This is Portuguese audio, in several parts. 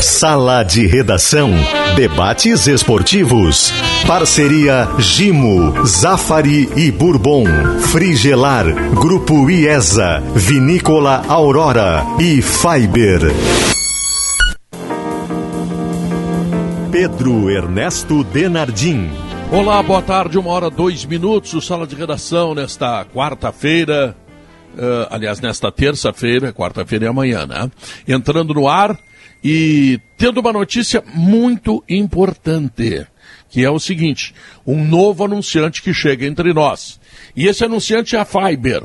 Sala de Redação. Debates esportivos. Parceria Gimo, Zafari e Bourbon. Frigelar. Grupo IESA. Vinícola Aurora e Fiber. Pedro Ernesto Denardim. Olá, boa tarde, uma hora, dois minutos, o Sala de Redação nesta quarta-feira, uh, aliás, nesta terça-feira, quarta-feira é amanhã, né? Entrando no ar e tendo uma notícia muito importante, que é o seguinte, um novo anunciante que chega entre nós. E esse anunciante é a Fiber.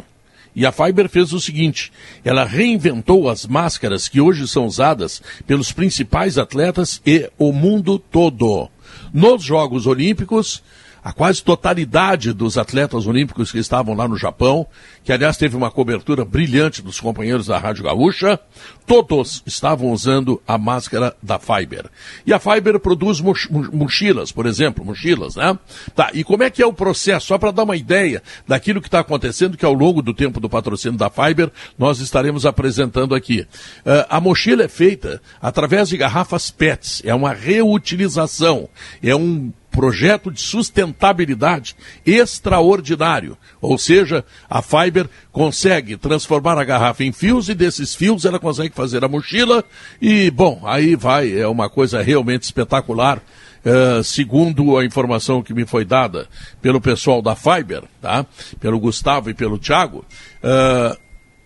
E a Fiber fez o seguinte: ela reinventou as máscaras que hoje são usadas pelos principais atletas e o mundo todo. Nos Jogos Olímpicos, a quase totalidade dos atletas olímpicos que estavam lá no Japão, que aliás teve uma cobertura brilhante dos companheiros da Rádio Gaúcha, todos estavam usando a máscara da Fiber. E a Fiber produz mochilas, por exemplo, mochilas, né? Tá, e como é que é o processo? Só para dar uma ideia daquilo que está acontecendo, que ao longo do tempo do patrocínio da Fiber, nós estaremos apresentando aqui. Uh, a mochila é feita através de garrafas PETs, é uma reutilização, é um projeto de sustentabilidade extraordinário. Ou seja, a Fiber consegue transformar a garrafa em fios e desses fios ela consegue fazer a mochila e, bom, aí vai, é uma coisa realmente espetacular. Uh, segundo a informação que me foi dada pelo pessoal da Fiber, tá? pelo Gustavo e pelo Thiago, uh,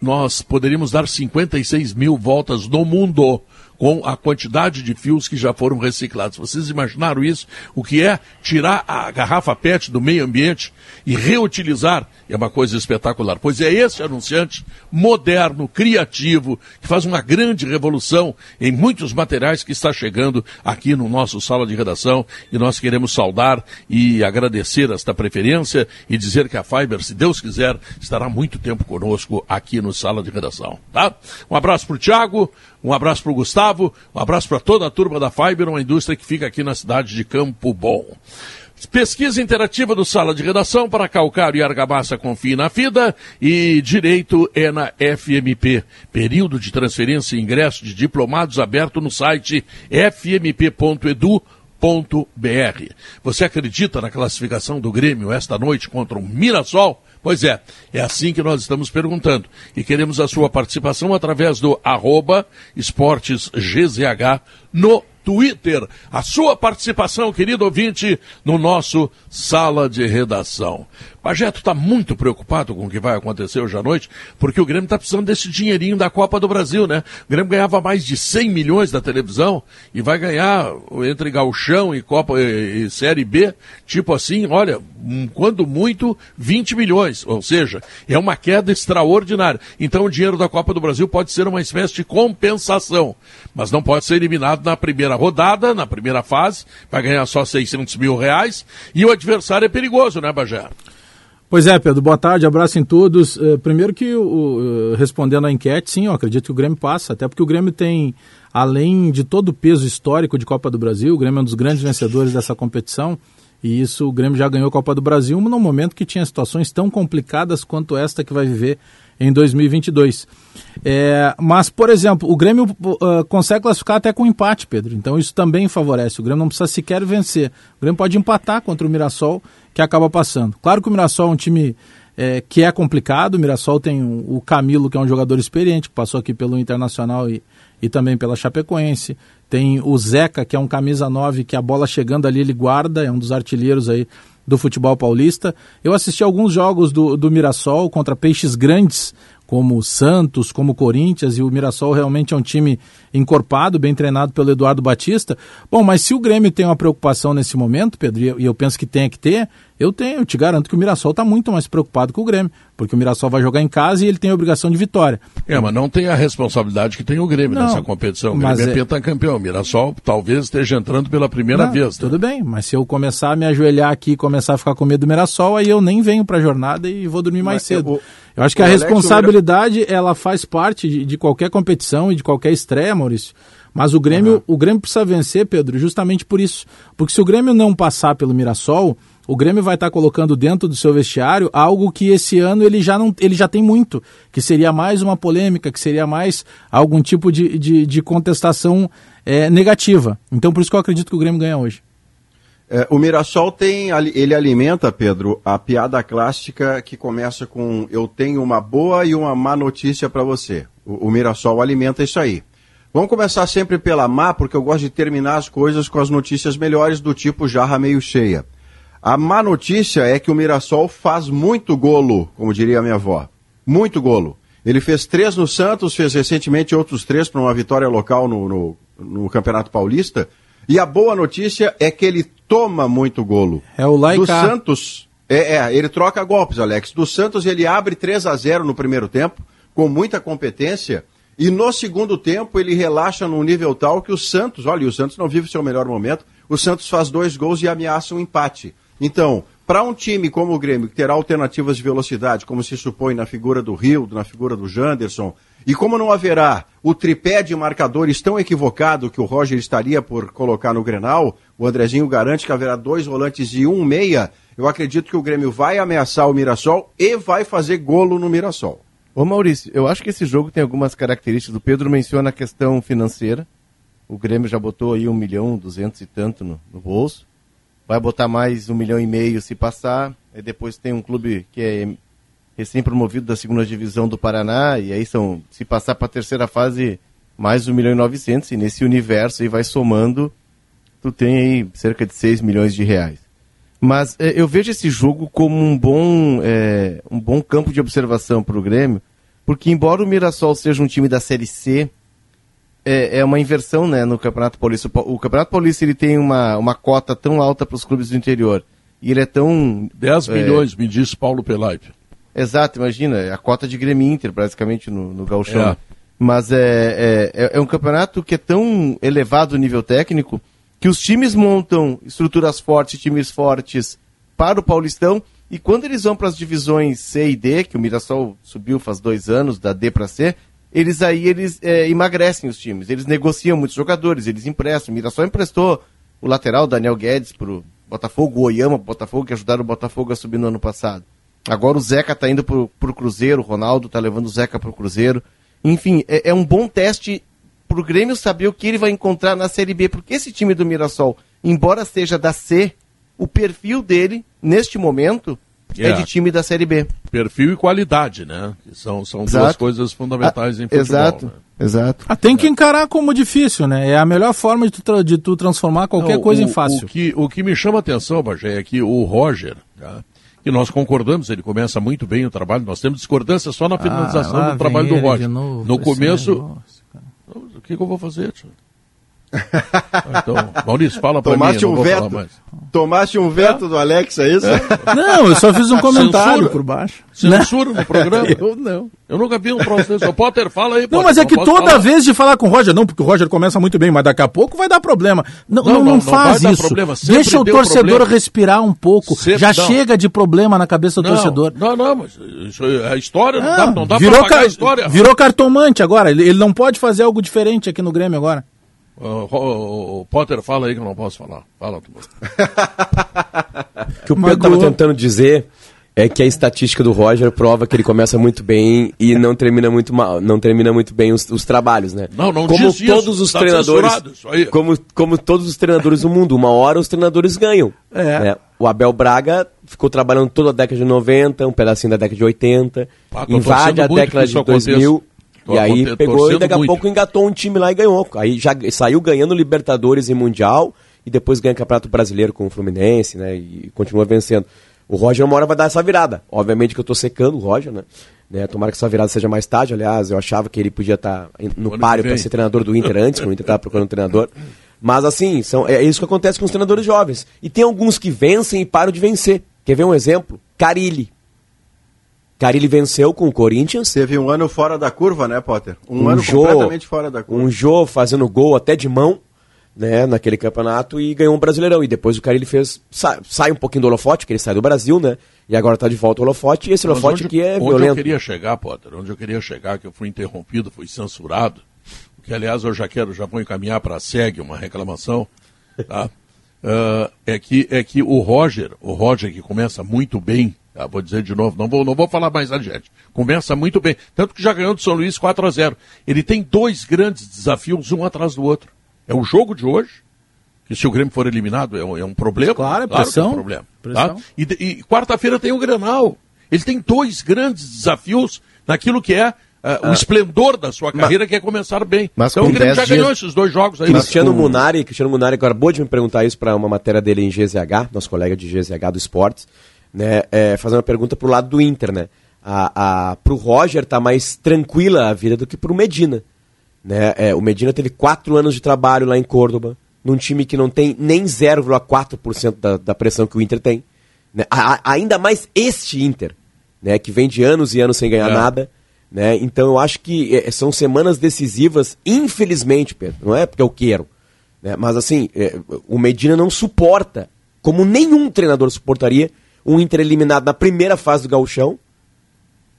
nós poderíamos dar 56 mil voltas no mundo com a quantidade de fios que já foram reciclados. Vocês imaginaram isso? O que é tirar a garrafa PET do meio ambiente e reutilizar? É uma coisa espetacular. Pois é esse anunciante moderno, criativo, que faz uma grande revolução em muitos materiais que está chegando aqui no nosso sala de redação e nós queremos saudar e agradecer esta preferência e dizer que a Fiber, se Deus quiser, estará muito tempo conosco aqui no sala de redação, tá? Um abraço para o Tiago, um abraço para o Gustavo, um abraço para toda a turma da Fiber, uma indústria que fica aqui na cidade de Campo Bom. Pesquisa interativa do Sala de Redação para Calcário e Argamassa Confie na FIDA e Direito é na FMP. Período de transferência e ingresso de diplomados aberto no site fmp.edu.br. Você acredita na classificação do Grêmio esta noite contra o Mirassol? Pois é, é assim que nós estamos perguntando. E queremos a sua participação através do arroba esportesgzh no Twitter. A sua participação, querido ouvinte, no nosso Sala de Redação. Pajeto está muito preocupado com o que vai acontecer hoje à noite, porque o Grêmio está precisando desse dinheirinho da Copa do Brasil, né? O Grêmio ganhava mais de 100 milhões da televisão e vai ganhar entre Galchão e Copa e, e Série B, tipo assim, olha, quando muito, 20 milhões. Ou seja, é uma queda extraordinária. Então o dinheiro da Copa do Brasil pode ser uma espécie de compensação, mas não pode ser eliminado na primeira rodada, na primeira fase, vai ganhar só 600 mil reais, e o adversário é perigoso, né, Bajé? Pois é, Pedro, boa tarde, abraço em todos. Uh, primeiro que, uh, respondendo à enquete, sim, eu acredito que o Grêmio passa, até porque o Grêmio tem, além de todo o peso histórico de Copa do Brasil, o Grêmio é um dos grandes vencedores dessa competição, e isso o Grêmio já ganhou a Copa do Brasil num momento que tinha situações tão complicadas quanto esta que vai viver em 2022. É, mas, por exemplo, o Grêmio uh, consegue classificar até com empate, Pedro. Então isso também favorece. O Grêmio não precisa sequer vencer. O Grêmio pode empatar contra o Mirassol, que acaba passando. Claro que o Mirassol é um time é, que é complicado. O Mirassol tem o Camilo, que é um jogador experiente, que passou aqui pelo Internacional e, e também pela Chapecoense. Tem o Zeca, que é um camisa 9, que a bola chegando ali ele guarda, é um dos artilheiros aí do futebol paulista. Eu assisti alguns jogos do, do Mirassol contra peixes grandes, como o Santos, como o Corinthians, e o Mirassol realmente é um time encorpado, bem treinado pelo Eduardo Batista. Bom, mas se o Grêmio tem uma preocupação nesse momento, Pedro, e eu penso que tem que ter, eu tenho, eu te garanto que o Mirassol está muito mais preocupado que o Grêmio, porque o Mirassol vai jogar em casa e ele tem a obrigação de vitória. É, mas não tem a responsabilidade que tem o Grêmio não, nessa competição. O Grêmio é, é pentacampeão. O Mirassol talvez esteja entrando pela primeira não, vez. Né? Tudo bem, mas se eu começar a me ajoelhar aqui e começar a ficar com medo do Mirassol, aí eu nem venho para a jornada e vou dormir mais mas cedo. Eu, eu acho que a Alex, responsabilidade, ela faz parte de, de, qualquer competição e de qualquer estreia, Maurício. Mas o Grêmio, uhum. o Grêmio precisa vencer, Pedro, justamente por isso. Porque se o Grêmio não passar pelo Mirassol, o Grêmio vai estar colocando dentro do seu vestiário algo que esse ano ele já, não, ele já tem muito, que seria mais uma polêmica, que seria mais algum tipo de, de, de contestação é, negativa. Então por isso que eu acredito que o Grêmio ganha hoje. É, o Mirassol tem, ele alimenta, Pedro, a piada clássica que começa com eu tenho uma boa e uma má notícia para você. O, o Mirassol alimenta isso aí. Vamos começar sempre pela má, porque eu gosto de terminar as coisas com as notícias melhores do tipo jarra meio cheia. A má notícia é que o Mirassol faz muito golo, como diria a minha avó. Muito golo. Ele fez três no Santos, fez recentemente outros três para uma vitória local no, no, no Campeonato Paulista. E a boa notícia é que ele toma muito golo. É o Laika. Do Santos, é, é, ele troca golpes, Alex. Do Santos ele abre 3 a 0 no primeiro tempo, com muita competência. E no segundo tempo ele relaxa num nível tal que o Santos, olha, o Santos não vive seu melhor momento, o Santos faz dois gols e ameaça um empate. Então, para um time como o Grêmio, que terá alternativas de velocidade, como se supõe na figura do Rio, na figura do Janderson, e como não haverá o tripé de marcadores tão equivocado que o Roger estaria por colocar no Grenal, o Andrezinho garante que haverá dois volantes e um meia. Eu acredito que o Grêmio vai ameaçar o Mirassol e vai fazer golo no Mirassol. Ô Maurício, eu acho que esse jogo tem algumas características. O Pedro menciona a questão financeira. O Grêmio já botou aí um milhão, duzentos e tanto no, no bolso. Vai botar mais um milhão e meio se passar. E depois tem um clube que é recém-promovido da segunda divisão do Paraná, e aí são, se passar para a terceira fase, mais 1 milhão e 900, e nesse universo aí vai somando, tu tem aí cerca de 6 milhões de reais. Mas é, eu vejo esse jogo como um bom, é, um bom campo de observação para o Grêmio, porque embora o Mirassol seja um time da Série C, é, é uma inversão né, no Campeonato Paulista. O Campeonato Paulista ele tem uma, uma cota tão alta para os clubes do interior, e ele é tão... 10 milhões, me disse Paulo Pelaipe. Exato, imagina, é a cota de Grêmio Inter, basicamente, no, no Gauchão. É. Mas é, é, é, um campeonato que é tão elevado o nível técnico que os times montam estruturas fortes, times fortes para o Paulistão, e quando eles vão para as divisões C e D, que o Mirassol subiu faz dois anos, da D para C, eles aí eles é, emagrecem os times, eles negociam muitos jogadores, eles emprestam. O Mirassol emprestou o lateral Daniel Guedes para o Botafogo, o Oyama para o Botafogo, que ajudaram o Botafogo a subir no ano passado. Agora o Zeca tá indo pro, pro Cruzeiro, o Ronaldo tá levando o Zeca pro Cruzeiro. Enfim, é, é um bom teste pro Grêmio saber o que ele vai encontrar na Série B, porque esse time do Mirassol, embora seja da C, o perfil dele, neste momento, é, é de time da Série B. Perfil e qualidade, né? São, são duas coisas fundamentais ah, em futebol. Exato, né? exato. Ah, tem que encarar como difícil, né? É a melhor forma de tu, de tu transformar qualquer Não, coisa o, em fácil. O que, o que me chama a atenção, Bagé, é que o Roger, tá? Que nós concordamos, ele começa muito bem o trabalho, nós temos discordância só na ah, finalização ah, do trabalho do Roger. No começo. o que, que, eu vou fazer, tio? Então, Maurício, fala Tomaste mim. Um veto, tomaste um veto é? do Alex, é isso? É? Não, eu só fiz um comentário Censura. por baixo. Censura no programa? eu não. Eu nunca vi um troço desse. O Potter, fala aí, Potter, Não, mas é que toda falar. vez de falar com o Roger, não, porque o Roger começa muito bem, mas daqui a pouco vai dar problema. Não, não, não, não, não faz isso. Deixa o torcedor problema. respirar um pouco. Sempre Já chega de problema na cabeça do torcedor. Não, não, mas isso é a história, não, dá, não dá virou pra a história. Virou cartomante agora, ele, ele não pode fazer algo diferente aqui no Grêmio agora. Uh, o, o, Potter, fala aí que eu não posso falar. Fala, tu. O que o Pedro estava tentando dizer é que a estatística do Roger prova que ele começa muito bem e não termina muito mal, não termina muito bem os, os trabalhos, né? Não, não como diz todos isso, os tá treinadores, como, como todos os treinadores do mundo, uma hora os treinadores ganham. É. Né? O Abel Braga ficou trabalhando toda a década de 90, um pedacinho da década de 80, ah, invade a década de 2000. Tô e aí pegou e daqui a pouco engatou um time lá e ganhou. Aí já saiu ganhando Libertadores e Mundial e depois ganha Campeonato Brasileiro com o Fluminense, né? E continua vencendo. O Roger uma hora vai dar essa virada. Obviamente que eu estou secando o Roger, né? né? Tomara que essa virada seja mais tarde. Aliás, eu achava que ele podia estar tá no páreo para ser treinador do Inter antes, quando o Inter estava procurando um treinador. Mas assim, são, é isso que acontece com os treinadores jovens. E tem alguns que vencem e param de vencer. Quer ver um exemplo? Carilli. Carilli venceu com o Corinthians. Teve um ano fora da curva, né, Potter? Um, um ano Jô, completamente fora da curva. Um Jô fazendo gol até de mão né, naquele campeonato e ganhou um Brasileirão. E depois o cara ele fez. Sai, sai um pouquinho do holofote, que ele sai do Brasil, né? E agora está de volta o holofote, e esse Mas holofote onde, aqui é onde violento. Onde eu queria chegar, Potter, onde eu queria chegar, que eu fui interrompido, fui censurado, que aliás eu já quero, já vou encaminhar para a SEG uma reclamação, tá? uh, é, que, é que o Roger, o Roger que começa muito bem, ah, vou dizer de novo, não vou, não vou falar mais adiante. Começa muito bem. Tanto que já ganhou do São Luís 4 a 0 Ele tem dois grandes desafios, um atrás do outro. É o jogo de hoje, que se o Grêmio for eliminado é um, é um problema. Claro, é pressão. Claro é um problema. Tá? Pressão. Tá? E, e quarta-feira tem o Grenal. Ele tem dois grandes desafios naquilo que é Uh, o esplendor da sua carreira mas, que é começar bem. Mas então o Grêmio já dias... ganhou esses dois jogos aí. Cristiano com... Munari, Cristiano Munari acabou de me perguntar isso para uma matéria dele em GZH, nosso colega de GZH do Esportes, né, é, fazendo uma pergunta pro lado do Inter, né? A, a, pro Roger tá mais tranquila a vida do que pro Medina. Né? É, o Medina teve quatro anos de trabalho lá em Córdoba, num time que não tem nem 0,4% da, da pressão que o Inter tem. Né? A, ainda mais este Inter, né? que vem de anos e anos sem ganhar é. nada. Né? Então eu acho que é, são semanas decisivas, infelizmente, Pedro, não é porque eu quero. Né? Mas assim, é, o Medina não suporta, como nenhum treinador suportaria, um Inter eliminado na primeira fase do gauchão.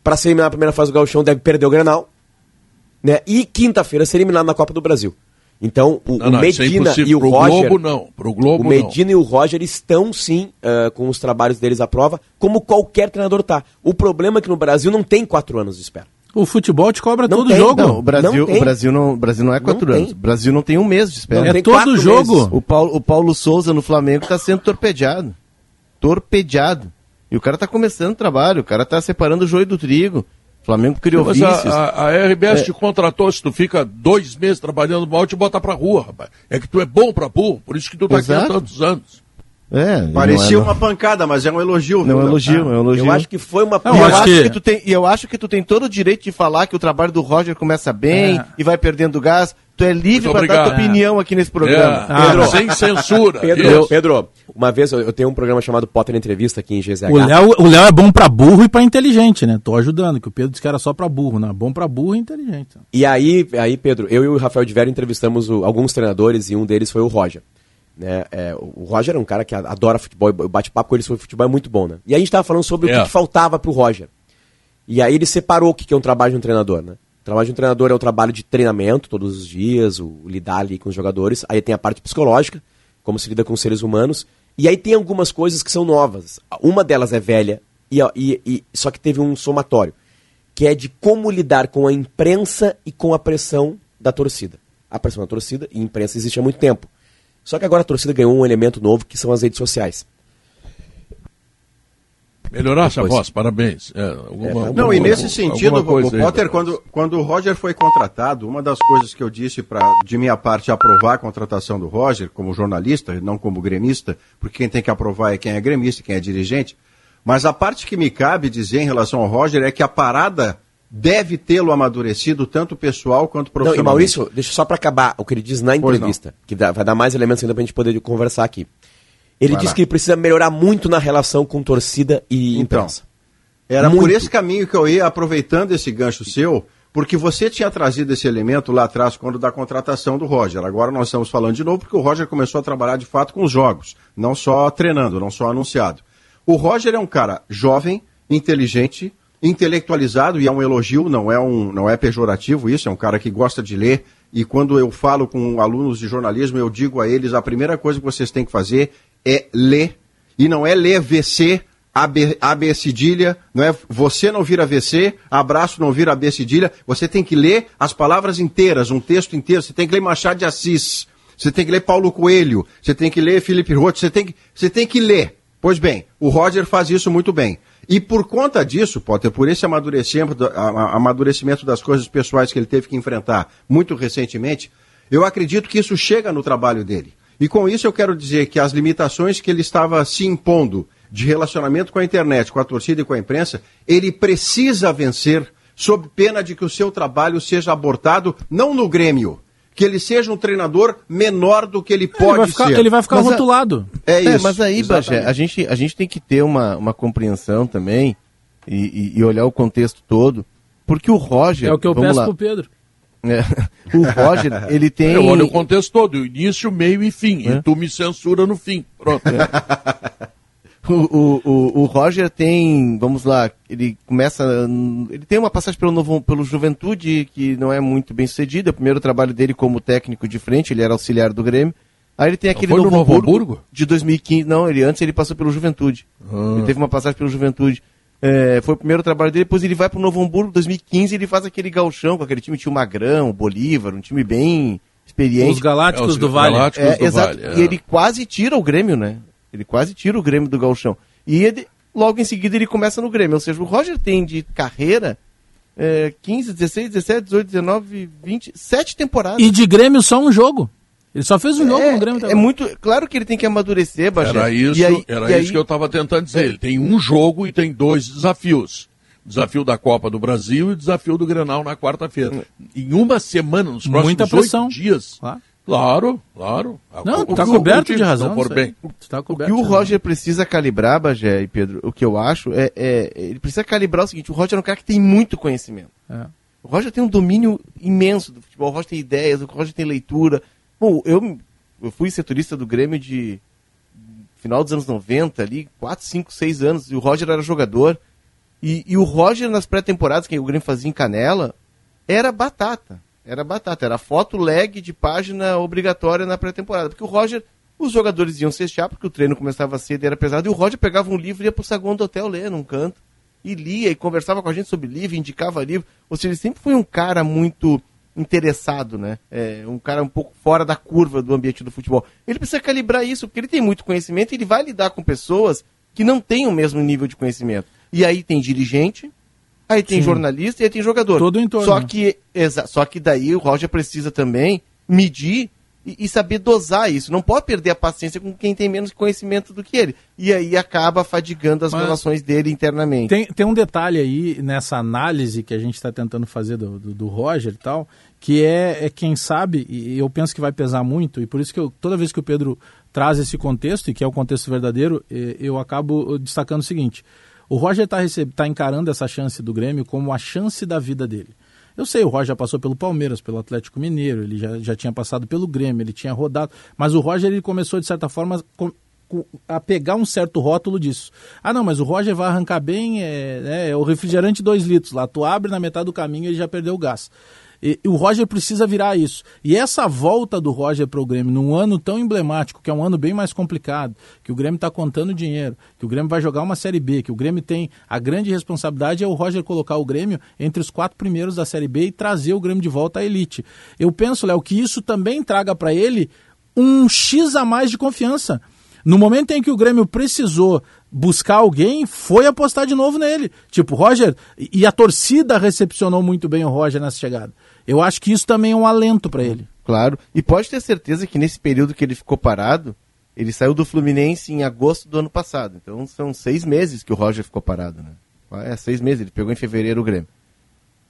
Para ser eliminado na primeira fase do gauchão deve perder o Grenal. Né? E quinta-feira ser eliminado na Copa do Brasil. Então, o, não, não, é Medina é e o Pro Roger. Globo, não. Pro Globo, o Medina não. e o Roger estão sim uh, com os trabalhos deles à prova, como qualquer treinador tá. O problema é que no Brasil não tem quatro anos de espera. O futebol te cobra não todo tem, jogo. Não, o Brasil não, o Brasil não, o Brasil não é quatro anos. O Brasil não tem um mês de espera. é todo jogo. O Paulo, o Paulo Souza no Flamengo está sendo torpedeado. Torpedeado. E o cara está começando o trabalho, o cara está separando o joio do trigo. O Flamengo criou Mas vícios. A, a, a RBS é. te contratou, se tu fica dois meses trabalhando mal, te bota pra rua, rapaz. É que tu é bom pra burro, por isso que tu tá Exato. aqui há tantos anos. É, Parecia é, uma pancada, mas é um elogio. Não, é um elogio, é um elogio. Eu acho que foi uma não, eu acho que... que... tu tem, eu acho que tu tem todo o direito de falar que o trabalho do Roger começa bem é. e vai perdendo gás. Tu é livre para dar tua opinião aqui nesse programa. É. Pedro, ah, sem censura. Pedro, Pedro, uma vez eu, tenho um programa chamado Potter Entrevista aqui em GZH. O Léo, o Léo é bom para burro e para inteligente, né? Tô ajudando, que o Pedro disse que era só para burro, né? Bom para burro e inteligente. E aí, aí, Pedro, eu e o Rafael de Vera entrevistamos o, alguns treinadores e um deles foi o Roger. Né? É, o Roger é um cara que adora futebol, bate-papo com ele sobre futebol é muito bom, né? E a gente estava falando sobre o que, é. que faltava para o Roger. E aí ele separou o que é um trabalho de um treinador, né? O trabalho de um treinador é o trabalho de treinamento todos os dias, o lidar ali com os jogadores. Aí tem a parte psicológica, como se lida com os seres humanos. E aí tem algumas coisas que são novas. Uma delas é velha, e, e, e só que teve um somatório, que é de como lidar com a imprensa e com a pressão da torcida. A pressão da torcida e a imprensa existe há muito tempo. Só que agora a torcida ganhou um elemento novo que são as redes sociais. Melhorasse a voz, parabéns. É, alguma, é, não, e nesse sentido, o Potter, aí, quando, quando o Roger foi contratado, uma das coisas que eu disse para, de minha parte, aprovar a contratação do Roger, como jornalista, não como gremista, porque quem tem que aprovar é quem é gremista, quem é dirigente, mas a parte que me cabe dizer em relação ao Roger é que a parada deve tê-lo amadurecido, tanto pessoal quanto profissional. E Maurício, deixa só para acabar o que ele diz na entrevista, que dá, vai dar mais elementos ainda para a gente poder conversar aqui. Ele vai diz lá. que ele precisa melhorar muito na relação com torcida e então, imprensa. Era muito. por esse caminho que eu ia aproveitando esse gancho seu, porque você tinha trazido esse elemento lá atrás quando da contratação do Roger. Agora nós estamos falando de novo porque o Roger começou a trabalhar de fato com os jogos, não só treinando, não só anunciado. O Roger é um cara jovem, inteligente, intelectualizado, e é um elogio, não é, um, não é pejorativo isso, é um cara que gosta de ler. E quando eu falo com alunos de jornalismo, eu digo a eles: a primeira coisa que vocês têm que fazer é ler. E não é ler VC, AB, cedilha, não é você não vira VC, abraço não vira AB cedilha. Você tem que ler as palavras inteiras, um texto inteiro. Você tem que ler Machado de Assis, você tem que ler Paulo Coelho, você tem que ler Felipe Roth, você tem que, você tem que ler. Pois bem, o Roger faz isso muito bem. E por conta disso, Potter, por esse amadurecimento, amadurecimento das coisas pessoais que ele teve que enfrentar muito recentemente, eu acredito que isso chega no trabalho dele. E com isso eu quero dizer que as limitações que ele estava se impondo de relacionamento com a internet, com a torcida e com a imprensa, ele precisa vencer sob pena de que o seu trabalho seja abortado não no Grêmio, que ele seja um treinador menor do que ele pode ele ficar, ser. Ele vai ficar mas rotulado. A... É, é, isso. Mas aí, Bagé, a gente, a gente tem que ter uma, uma compreensão também e, e, e olhar o contexto todo, porque o Roger... É o que eu peço lá. pro Pedro. É, o Roger, ele tem... Eu olho o contexto todo, início, meio e fim, é. e tu me censura no fim. Pronto. É. O, o, o, Roger tem, vamos lá, ele começa. Ele tem uma passagem pelo, novo, pelo Juventude que não é muito bem sucedida. O primeiro trabalho dele como técnico de frente, ele era auxiliar do Grêmio. Aí ele tem aquele Novo, Novo Hamburgo, Hamburgo, de 2015. Não, ele antes ele passou pelo Juventude. Ah. Ele teve uma passagem pelo Juventude. É, foi o primeiro trabalho dele, depois ele vai para o Novo Hamburgo, 2015, ele faz aquele galchão com aquele time, tinha o Magrão, o Bolívar, um time bem experiente. Os Galácticos é, os do Vale. Galácticos é, do exato. Vale, é. E ele quase tira o Grêmio, né? Ele quase tira o Grêmio do galchão. E ele, logo em seguida ele começa no Grêmio. Ou seja, o Roger tem de carreira é, 15, 16, 17, 18, 19, 20, 7 temporadas. E de Grêmio só um jogo. Ele só fez um jogo é, no Grêmio também. É muito. Claro que ele tem que amadurecer, Bagé. Era isso, aí, era isso aí... que eu estava tentando dizer. Ele tem um jogo e tem dois desafios. Desafio da Copa do Brasil e desafio do Grenal na quarta-feira. Em uma semana, nos próximos oito dias. Claro. Claro, claro. Não, está coberto de razão. Por bem. Tá coberto o que o Roger precisa calibrar, Bagé e Pedro, o que eu acho, é, é, ele precisa calibrar o seguinte, o Roger é um cara que tem muito conhecimento. É. O Roger tem um domínio imenso do futebol, o Roger tem ideias, o Roger tem leitura, Bom, eu, eu fui setorista do Grêmio de final dos anos 90, ali, 4, 5, 6 anos, e o Roger era jogador. E, e o Roger, nas pré-temporadas que o Grêmio fazia em Canela, era batata. Era batata, era foto leg de página obrigatória na pré-temporada. Porque o Roger, os jogadores iam cestear, porque o treino começava cedo e era pesado, e o Roger pegava um livro e ia pro saguão do hotel ler num canto. E lia e conversava com a gente sobre livro, indicava livro. Ou seja, ele sempre foi um cara muito interessado, né? É, um cara um pouco fora da curva do ambiente do futebol. Ele precisa calibrar isso, porque ele tem muito conhecimento e ele vai lidar com pessoas que não têm o mesmo nível de conhecimento. E aí tem dirigente, aí tem Sim. jornalista e aí tem jogador. Todo o entorno. Só que, só que daí o Roger precisa também medir e, e, saber dosar isso. Não pode perder a paciência com quem tem menos conhecimento do que ele. E aí acaba fadigando as Mas relações dele internamente. Tem, tem um detalhe aí nessa análise que a gente está tentando fazer do, do, do, Roger e tal, que é, é quem sabe, e eu penso que vai pesar muito, e por isso que eu, toda vez que o Pedro traz esse contexto, e que é o contexto verdadeiro, eu acabo destacando o seguinte. O Roger está tá encarando essa chance do Grêmio como a chance da vida dele. Eu sei, o Roger já passou pelo Palmeiras, pelo Atlético Mineiro, ele já, já tinha passado pelo Grêmio, ele tinha rodado, mas o Roger ele começou, de certa forma, a pegar um certo rótulo disso. Ah, não, mas o Roger vai arrancar bem, é, é, é o refrigerante 2 litros lá, tu abre na metade do caminho e ele já perdeu o gás. E, o Roger precisa virar isso. E essa volta do Roger para o Grêmio num ano tão emblemático, que é um ano bem mais complicado, que o Grêmio está contando dinheiro, que o Grêmio vai jogar uma Série B, que o Grêmio tem a grande responsabilidade é o Roger colocar o Grêmio entre os quatro primeiros da Série B e trazer o Grêmio de volta à elite. Eu penso, Léo, que isso também traga para ele um X a mais de confiança. No momento em que o Grêmio precisou buscar alguém, foi apostar de novo nele. Tipo, Roger, e a torcida recepcionou muito bem o Roger nessa chegada. Eu acho que isso também é um alento para ele. Claro. E pode ter certeza que nesse período que ele ficou parado, ele saiu do Fluminense em agosto do ano passado. Então são seis meses que o Roger ficou parado, né? É, seis meses. Ele pegou em fevereiro o Grêmio.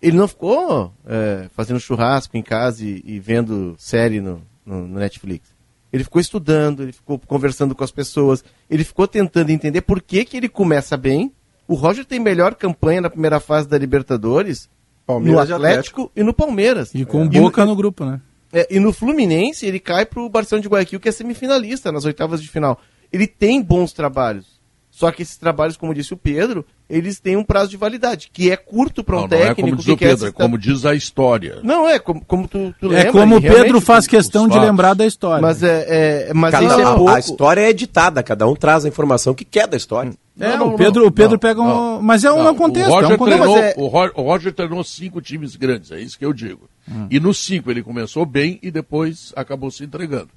Ele não ficou é, fazendo churrasco em casa e, e vendo série no, no, no, Netflix. Ele ficou estudando, ele ficou conversando com as pessoas, ele ficou tentando entender por que, que ele começa bem. O Roger tem melhor campanha na primeira fase da Libertadores Palmeiras no Atlético, Atlético, e no Palmeiras. E com é. Boca e no, no grupo, né? É, e no Fluminense ele cai pro Barcelona de Guayaquil, que é semifinalista nas oitavas de final. Ele tem bons trabalhos. Só que esses trabalhos, como disse o Pedro, eles têm um prazo de validade, que é curto para um não, técnico. Não é como diz o Pedro, é como diz a história. Não, é como, como tu, tu É como o Pedro faz questão de lembrar da história. Mas, é, é mas cada, é pouco... A história é editada, cada um traz a informação que quer da história. É, não, o Pedro, não, o Pedro pega um. Mas é um contexto. O Roger, é um contexto, treinou, é... o, Roger, o Roger treinou cinco times grandes, é isso que eu digo. Hum. E nos cinco ele começou bem e depois acabou se entregando.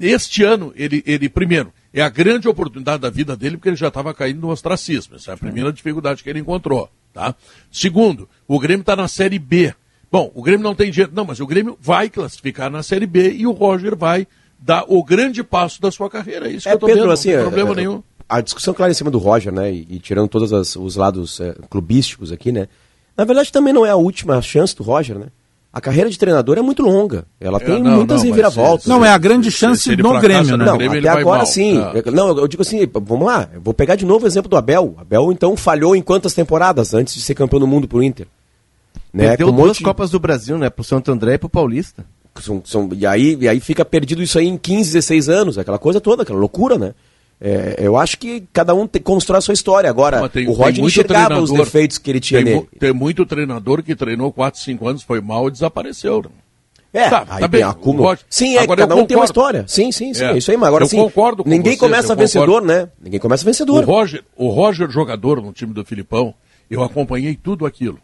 Este ano, ele, ele, primeiro, é a grande oportunidade da vida dele, porque ele já estava caindo no ostracismo. Essa é a primeira dificuldade que ele encontrou. Tá? Segundo, o Grêmio está na Série B. Bom, o Grêmio não tem dinheiro. Não, mas o Grêmio vai classificar na Série B e o Roger vai dar o grande passo da sua carreira. É isso é, que eu tô Pedro, vendo, assim, não tem problema é, nenhum. A discussão clara em cima do Roger, né? E, e tirando todos as, os lados é, clubísticos aqui, né? Na verdade, também não é a última chance do Roger, né? A carreira de treinador é muito longa. Ela é, tem não, muitas reviravoltas. Não, é a grande chance se, se no Grêmio, né? Não, Grêmio, até agora mal. sim. É. Não, eu digo assim, vamos lá, eu vou pegar de novo o exemplo do Abel. Abel, então, falhou em quantas temporadas antes de ser campeão do mundo pro Inter? Né? Perdeu Com duas Copas do Brasil, né? Pro Santo André e pro Paulista. São, são, e, aí, e aí fica perdido isso aí em 15, 16 anos, aquela coisa toda, aquela loucura, né? É, eu acho que cada um te, constrói a sua história. Agora, tem, o Roger enxergava os defeitos que ele tinha tem, nele. Tem muito treinador que treinou 4, 5 anos, foi mal e desapareceu. Né? É, tá, tá bem. Acúmulo. Sim, é, agora cada um tem uma história. Sim, sim, sim, é. isso aí, mas agora eu sim. concordo com Ninguém vocês, começa vencedor, né? Ninguém começa vencedor. O Roger, o Roger jogador no time do Filipão, eu acompanhei tudo aquilo.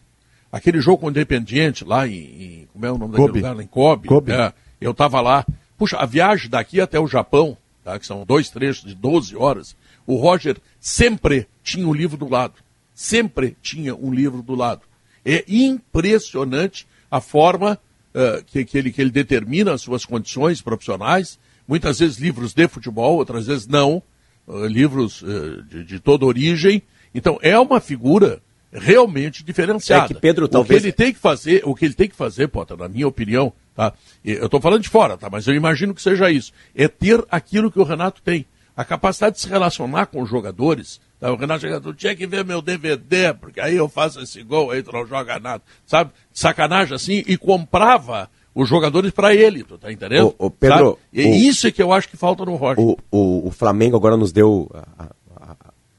Aquele jogo com o Independiente lá em, em, como é o nome Kobe. daquele lugar? Em Kobe. Kobe. É, eu estava lá. Puxa, a viagem daqui até o Japão, tá, que são dois trechos de 12 horas, o Roger sempre tinha um livro do lado. Sempre tinha um livro do lado. É impressionante a forma uh, que, que, ele, que ele determina as suas condições profissionais, muitas vezes livros de futebol, outras vezes não, uh, livros uh, de, de, toda origem. Então é uma figura realmente diferenciada. É que Pedro talvez o que ele tem que fazer, o que ele tem que fazer, Potter, na minha opinião, tá? Eu estou falando de fora, tá? Mas eu imagino que seja isso. É ter aquilo que o Renato tem, a capacidade de se relacionar com os jogadores, Tá, o Renato chega, tu tinha que ver meu DVD, porque aí eu faço esse gol, aí tu não joga nada. Sabe? Sacanagem assim, e comprava os jogadores para ele, tu tá entendendo? O, o Pedro. Sabe? E o, isso é que eu acho que falta no Roger. O, o, o Flamengo agora nos deu a, a,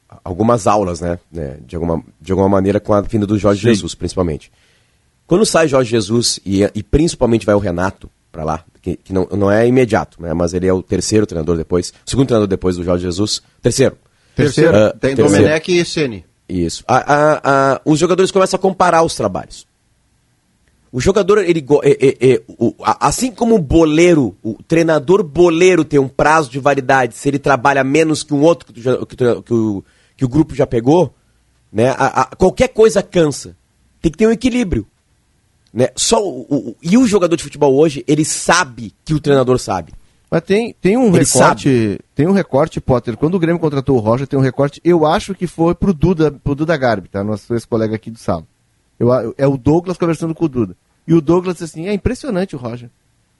a, algumas aulas, né? né? De, alguma, de alguma maneira com a vinda do Jorge Sim. Jesus, principalmente. Quando sai Jorge Jesus e, e principalmente vai o Renato para lá, que, que, não, não é imediato, né? Mas ele é o terceiro treinador depois, segundo treinador depois do Jorge Jesus, terceiro. Terceiro, uh, tem terceiro. Domenech e Sene. Isso. A, a, a, os jogadores começam a comparar os trabalhos. O jogador, ele, é, é, é, o, assim como o boleiro, o treinador boleiro tem um prazo de validade, se ele trabalha menos que um outro que, que, que, o, que o grupo já pegou, né, a, a, qualquer coisa cansa. Tem que ter um equilíbrio. Né? Só o, o, e o jogador de futebol hoje, ele sabe que o treinador sabe. Mas tem, tem um Ele recorte, sabe. tem um recorte, Potter. Quando o Grêmio contratou o Roger, tem um recorte, eu acho que foi pro Duda, pro Duda Garbi, tá? Nosso ex-colega aqui do Salo. Eu, é o Douglas conversando com o Duda. E o Douglas disse assim: é impressionante o Roger.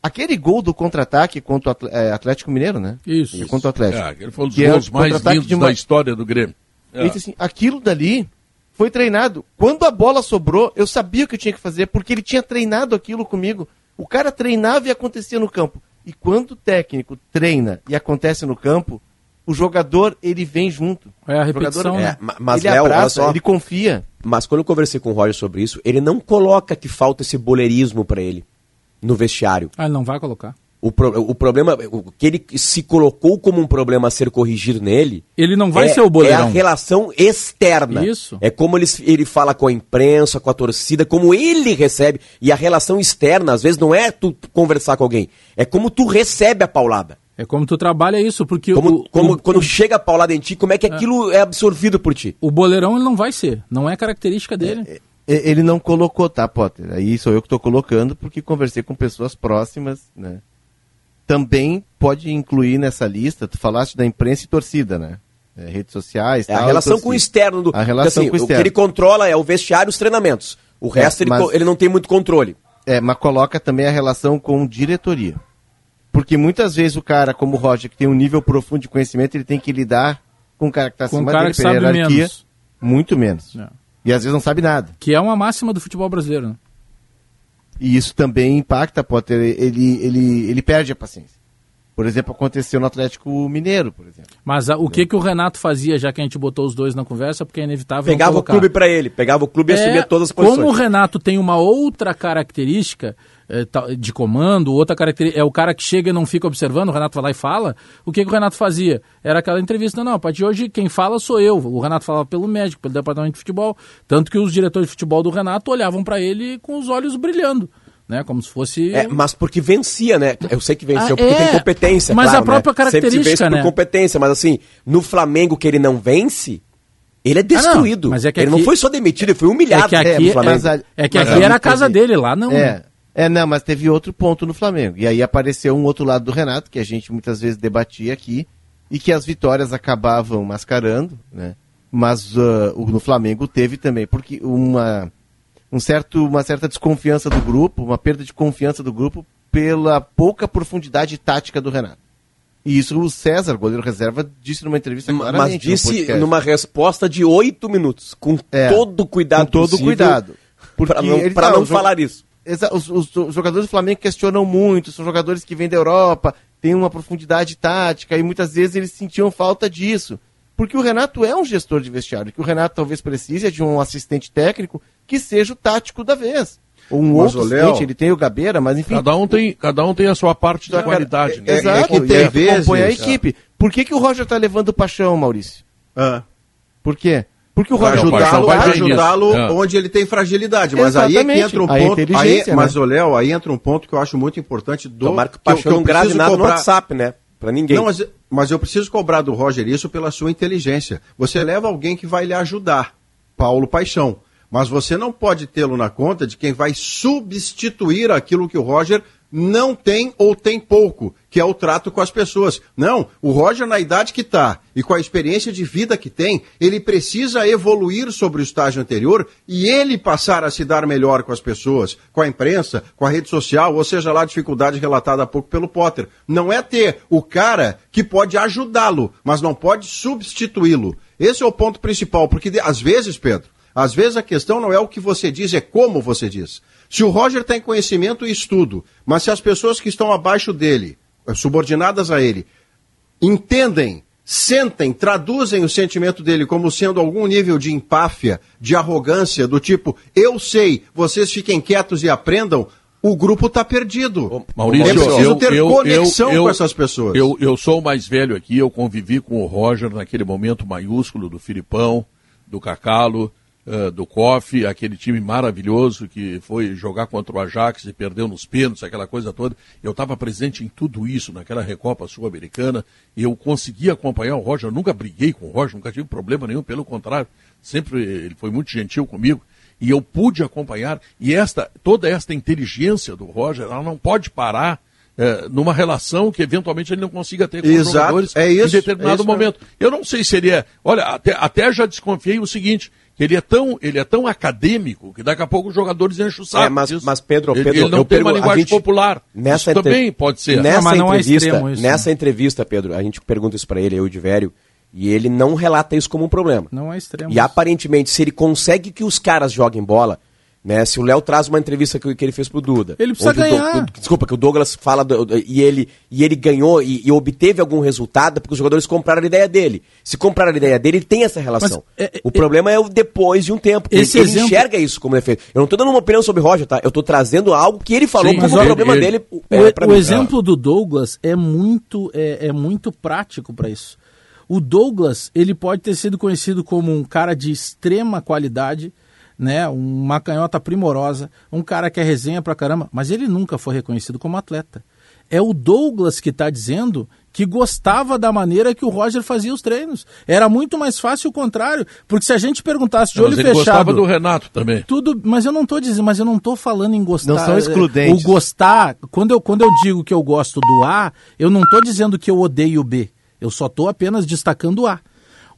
Aquele gol do contra-ataque contra o é, Atlético Mineiro, né? Isso. isso. Contra o Atlético. É, aquele foi um dos é gols é mais lindos da história do Grêmio. É. Ele disse assim: aquilo dali foi treinado. Quando a bola sobrou, eu sabia o que eu tinha que fazer, porque ele tinha treinado aquilo comigo. O cara treinava e acontecia no campo. E quando o técnico treina e acontece no campo, o jogador ele vem junto. É a repetição. Jogador, é, mas ele Léo, abraça, ele confia. Mas quando eu conversei com o Roger sobre isso, ele não coloca que falta esse boleirismo para ele no vestiário. Ah, ele não vai colocar. O, pro, o problema, o que ele se colocou como um problema a ser corrigido nele. Ele não vai é, ser o boleirão. É a relação externa. Isso. É como ele, ele fala com a imprensa, com a torcida, como ele recebe. E a relação externa, às vezes, não é tu conversar com alguém. É como tu recebe a paulada. É como tu trabalha isso, porque como, o, como o, quando o, chega a paulada em ti, como é que é. aquilo é. é absorvido por ti? O boleirão ele não vai ser, não é característica dele. É, é, ele não colocou, tá, Potter? Aí sou eu que estou colocando, porque conversei com pessoas próximas, né? Também pode incluir nessa lista, tu falaste da imprensa e torcida, né? É, redes sociais, é tal, a relação com o externo do a relação assim, com o externo. O que ele controla é o vestiário e os treinamentos. O é, resto é, mas, ele, ele não tem muito controle. É, mas coloca também a relação com diretoria. Porque muitas vezes o cara, como o Roger, que tem um nível profundo de conhecimento, ele tem que lidar com o cara que está acima cara dele, que sabe menos. muito menos. É. E às vezes não sabe nada. Que é uma máxima do futebol brasileiro, né? E isso também impacta, Potter, ele, ele, ele perde a paciência. Por exemplo, aconteceu no Atlético Mineiro, por exemplo. Mas a, o que, que o Renato fazia, já que a gente botou os dois na conversa, porque é inevitável. Pegava o clube para ele, pegava o clube e é, assumia todas as posições. Como o Renato tem uma outra característica de comando, outra característica, é o cara que chega e não fica observando, o Renato vai lá e fala, o que, que o Renato fazia? Era aquela entrevista, não, não, a partir de hoje quem fala sou eu. O Renato falava pelo médico, pelo departamento de futebol, tanto que os diretores de futebol do Renato olhavam para ele com os olhos brilhando né? Como se fosse. É, mas porque vencia, né? Eu sei que venceu ah, porque é, tem competência. Mas claro, a própria né? característica. Sempre se vence né? por competência, mas assim, no Flamengo que ele não vence. Ele é destruído. Ah, mas é que ele aqui... não foi só demitido, ele foi humilhado. É que aqui, é, mas, é que aqui era a casa dele, lá não. É. é, não, mas teve outro ponto no Flamengo. E aí apareceu um outro lado do Renato, que a gente muitas vezes debatia aqui, e que as vitórias acabavam mascarando, né? Mas uh, no Flamengo teve também, porque uma um certo, uma certa desconfiança do grupo, uma perda de confiança do grupo pela pouca profundidade tática do Renato. E isso o César, goleiro reserva, disse numa entrevista claramente. Mas disse numa resposta de oito minutos, com é, todo o cuidado Com todo o cuidado. Para não, pra não falar isso. Os, os, os, jogadores do Flamengo questionam muito, são jogadores que vêm da Europa, têm uma profundidade tática, e muitas vezes eles sentiam falta disso. Porque o Renato é um gestor de vestiário, que o Renato talvez precise de um assistente técnico que seja o tático da vez. ou um mas outro Léo, ele tem o Gabeira, mas enfim. Cada um tem, cada um tem a sua parte da qualidade. É, né? Exato, é que tem vezes, compõe a equipe. Por que, que o Roger está levando o paixão, Maurício? Ah. Por quê? Porque o Roger ajudá-lo ajudá-lo é. onde ele tem fragilidade. Mas Exatamente. aí é que entra um ponto. Aí, né? Mas, Léo, aí entra um ponto que eu acho muito importante do. Tomara que o Paixão não grave nada cobrar... no WhatsApp, né? Para ninguém. Não, mas, mas eu preciso cobrar do Roger isso pela sua inteligência. Você leva alguém que vai lhe ajudar. Paulo Paixão. Mas você não pode tê-lo na conta de quem vai substituir aquilo que o Roger não tem ou tem pouco, que é o trato com as pessoas. Não, o Roger, na idade que está e com a experiência de vida que tem, ele precisa evoluir sobre o estágio anterior e ele passar a se dar melhor com as pessoas, com a imprensa, com a rede social, ou seja lá a dificuldade relatada há pouco pelo Potter. Não é ter o cara que pode ajudá-lo, mas não pode substituí-lo. Esse é o ponto principal, porque às vezes, Pedro, às vezes a questão não é o que você diz, é como você diz. Se o Roger tem conhecimento e estudo, mas se as pessoas que estão abaixo dele, eh, subordinadas a ele, entendem, sentem, traduzem o sentimento dele como sendo algum nível de empáfia, de arrogância, do tipo, eu sei, vocês fiquem quietos e aprendam, o grupo está perdido. Ô, Maurício, é preciso eu, ter eu, conexão eu, com essas pessoas. Eu, eu sou o mais velho aqui, eu convivi com o Roger naquele momento maiúsculo do Filipão, do Cacalo, uh, do COF, aquele time maravilhoso que foi jogar contra o Ajax e perdeu nos pênaltis, aquela coisa toda. Eu estava presente em tudo isso, naquela Recopa Sul-Americana, e eu consegui acompanhar o Roger. Eu nunca briguei com o Roger, nunca tive problema nenhum, pelo contrário, sempre ele foi muito gentil comigo. E eu pude acompanhar, e esta, toda esta inteligência do Roger, ela não pode parar é, numa relação que eventualmente ele não consiga ter com Exato, os jogadores é isso, em determinado é momento. Eu não sei se ele é. Olha, até, até já desconfiei o seguinte: ele é tão, ele é tão acadêmico que daqui a pouco os jogadores enchem o saco. É, mas, mas Pedro, Pedro, ele, ele não tem uma linguagem gente, popular. Nessa isso entre... também pode ser. Nessa não, não é entrevista, é isso, nessa né? entrevista, Pedro, a gente pergunta isso para ele, eu de velho, e ele não relata isso como um problema. Não é extremo. E aparentemente, se ele consegue que os caras joguem bola, né? Se o Léo traz uma entrevista que, que ele fez pro Duda. Ele precisa ganhar. Do, desculpa, que o Douglas fala do, e, ele, e ele ganhou e, e, obteve algum resultado porque os jogadores compraram a ideia dele. Se compraram a ideia dele, ele tem essa relação. Mas, é, o é, problema é o depois de um tempo. Esse ele, exemplo... enxerga isso como defeito. Eu não tô dando uma opinião sobre o Roger, tá? Eu tô trazendo algo que ele falou Sim, como o problema ele, dele. É, o, o exemplo do Douglas é muito, é, é muito prático para isso. O Douglas, ele pode ter sido conhecido como um cara de extrema qualidade, né, uma canhota primorosa, um cara que é resenha pra caramba, mas ele nunca foi reconhecido como atleta. É o Douglas que está dizendo que gostava da maneira que o Roger fazia os treinos. Era muito mais fácil o contrário, porque se a gente perguntasse de olho mas ele fechado, gostava do Renato também. Tudo, mas eu não estou dizendo, mas eu não estou falando em gostar. Não são excludentes. O gostar, quando eu, quando eu digo que eu gosto do A, eu não estou dizendo que eu odeio o B. Eu só estou apenas destacando o A.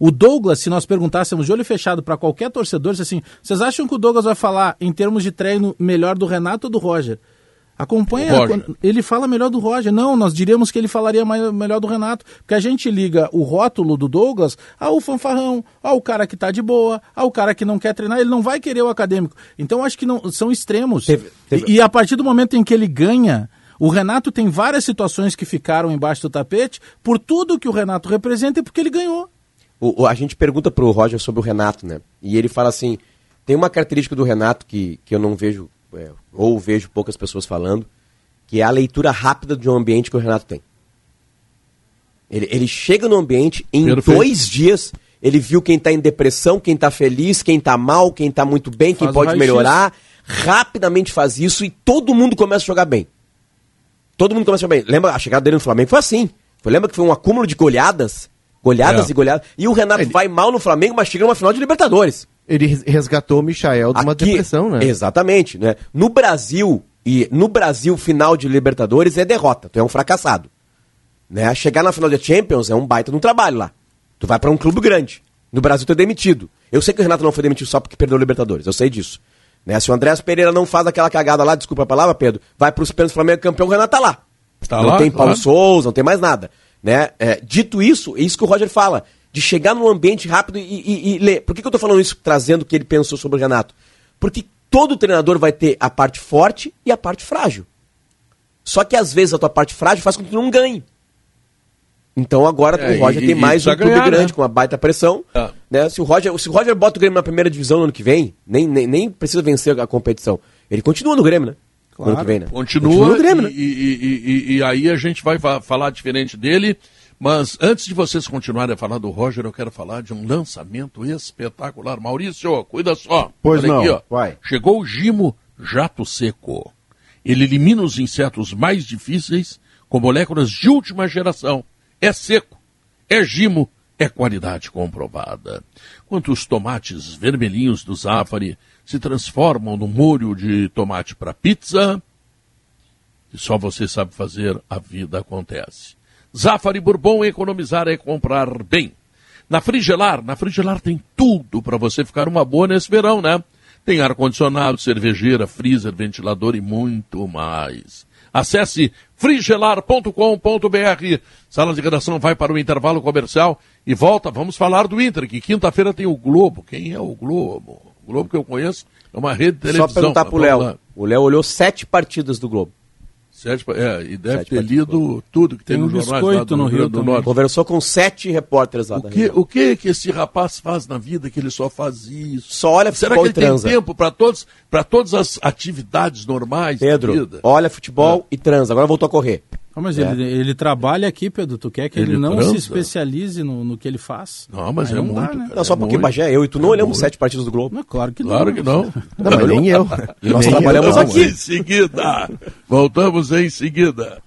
O Douglas, se nós perguntássemos de olho fechado para qualquer torcedor, assim, vocês acham que o Douglas vai falar em termos de treino melhor do Renato ou do Roger? Acompanha, Roger. ele fala melhor do Roger. Não, nós diríamos que ele falaria mais, melhor do Renato, porque a gente liga o rótulo do Douglas ao fanfarrão, ao cara que está de boa, ao cara que não quer treinar, ele não vai querer o acadêmico. Então acho que não são extremos. Teve, teve... E, e, a partir do momento em que ele ganha, o Renato tem várias situações que ficaram embaixo do tapete por tudo que o Renato representa e porque ele ganhou. O, a gente pergunta pro Roger sobre o Renato, né? E ele fala assim: tem uma característica do Renato que, que eu não vejo, é, ou vejo poucas pessoas falando, que é a leitura rápida de um ambiente que o Renato tem. Ele, ele chega no ambiente, em Perfeito. dois dias, ele viu quem está em depressão, quem está feliz, quem está mal, quem está muito bem, quem pode melhorar. Rapidamente faz isso e todo mundo começa a jogar bem. Todo mundo começa a jogar bem. Lembra a chegada dele no Flamengo? Foi assim. Foi, lembra que foi um acúmulo de goleadas? Goleadas é. e goleadas. E o Renato ele... vai mal no Flamengo, mas chega numa final de Libertadores. Ele resgatou o Michael de uma Aqui, depressão, né? Exatamente, né? No Brasil, e no Brasil, final de Libertadores é derrota. Tu é um fracassado. Né? Chegar na final de Champions é um baita no trabalho lá. Tu vai para um clube grande. No Brasil tu é demitido. Eu sei que o Renato não foi demitido só porque perdeu o Libertadores, eu sei disso. Né? Se o Andrés Pereira não faz aquela cagada lá, desculpa a palavra, Pedro, vai para os pênaltis Flamengo campeão, o Renato tá lá. Tá não lá, tem Paulo claro. Souza, não tem mais nada. Né? É, dito isso, é isso que o Roger fala, de chegar num ambiente rápido e, e, e ler. Por que, que eu estou falando isso, trazendo o que ele pensou sobre o Renato? Porque todo treinador vai ter a parte forte e a parte frágil. Só que às vezes a tua parte frágil faz com que tu não ganhe. Então agora é, o Roger e, tem mais um clube ganhar, grande, né? com uma baita pressão. Né? Se, o Roger, se o Roger bota o Grêmio na primeira divisão no ano que vem, nem, nem, nem precisa vencer a competição. Ele continua no Grêmio, né? Claro, ano que vem, né? Continua, continua Grêmio, né? E, e, e, e, aí a gente vai falar diferente dele. Mas antes de vocês continuarem a falar do Roger, eu quero falar de um lançamento espetacular. Maurício, cuida só. Pois Olha não, aqui, ó. vai. Chegou o Gimo Jato Seco. Ele elimina os insetos mais difíceis com moléculas de última geração. É seco, é gimo, é qualidade comprovada. Quanto os tomates vermelhinhos do Zafari se transformam no molho de tomate para pizza, e só você sabe fazer, a vida acontece. Zafari Bourbon, economizar é comprar bem. Na Frigelar, na Frigelar tem tudo para você ficar uma boa nesse verão, né? Tem ar-condicionado, cervejeira, freezer, ventilador e muito mais. Acesse frigelar.com.br. Sala de redação vai para o intervalo comercial e volta. Vamos falar do Inter, que quinta-feira tem o Globo. Quem é o Globo? O Globo que eu conheço é uma rede de televisão. Só perguntar tá pro Léo. O Léo olhou sete partidas do Globo. Sete, é, e deve sete ter lido tudo que tem, tem um no jornal do, no Rio do Norte. Conversou com sete repórteres lá o que, O que que esse rapaz faz na vida que ele só faz isso? Só olha Será futebol que ele tem tempo para todos, para todas as atividades normais Pedro, olha futebol é. e transa. Agora voltou a correr. Não, mas é. ele, ele, trabalha aqui, Pedro. Tu quer que ele, ele não transa. se especialize no, no, que ele faz? Não, mas Aí é não muito. Dá, né? Não, só é porque muito. Bagé, eu e tu não é olhamos muito. sete partidos do Globo. Não, claro que não. Claro que não. Não, mas nem eu. Nós trabalhamos aqui. Em seguida. Voltamos em seguida.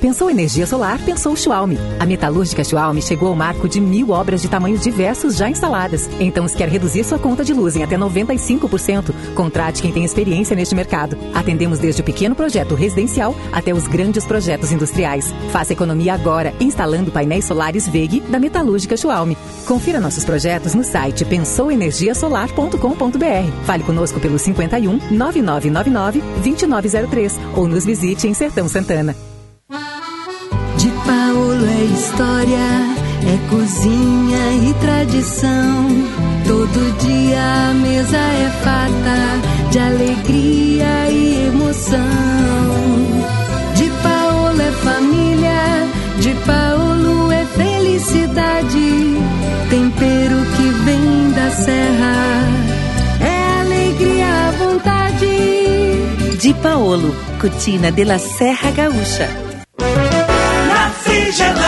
Pensou energia solar, pensou Schwalm. A metalúrgica Schwalm chegou ao marco de mil obras de tamanhos diversos já instaladas. Então, se quer reduzir sua conta de luz em até 95%, contrate quem tem experiência neste mercado. Atendemos desde o pequeno projeto residencial até os grandes projetos industriais. Faça economia agora, instalando painéis solares VEG da metalúrgica Schwalm. Confira nossos projetos no site pensouenergiasolar.com.br. Fale conosco pelo 51 9999 2903 ou nos visite em Sertão Santana. É história, é cozinha e tradição. Todo dia a mesa é farta de alegria e emoção. De Paulo é família, de Paulo é felicidade. Tempero que vem da serra, é alegria à vontade. De Paolo, Cutina de la Serra Gaúcha. Tem.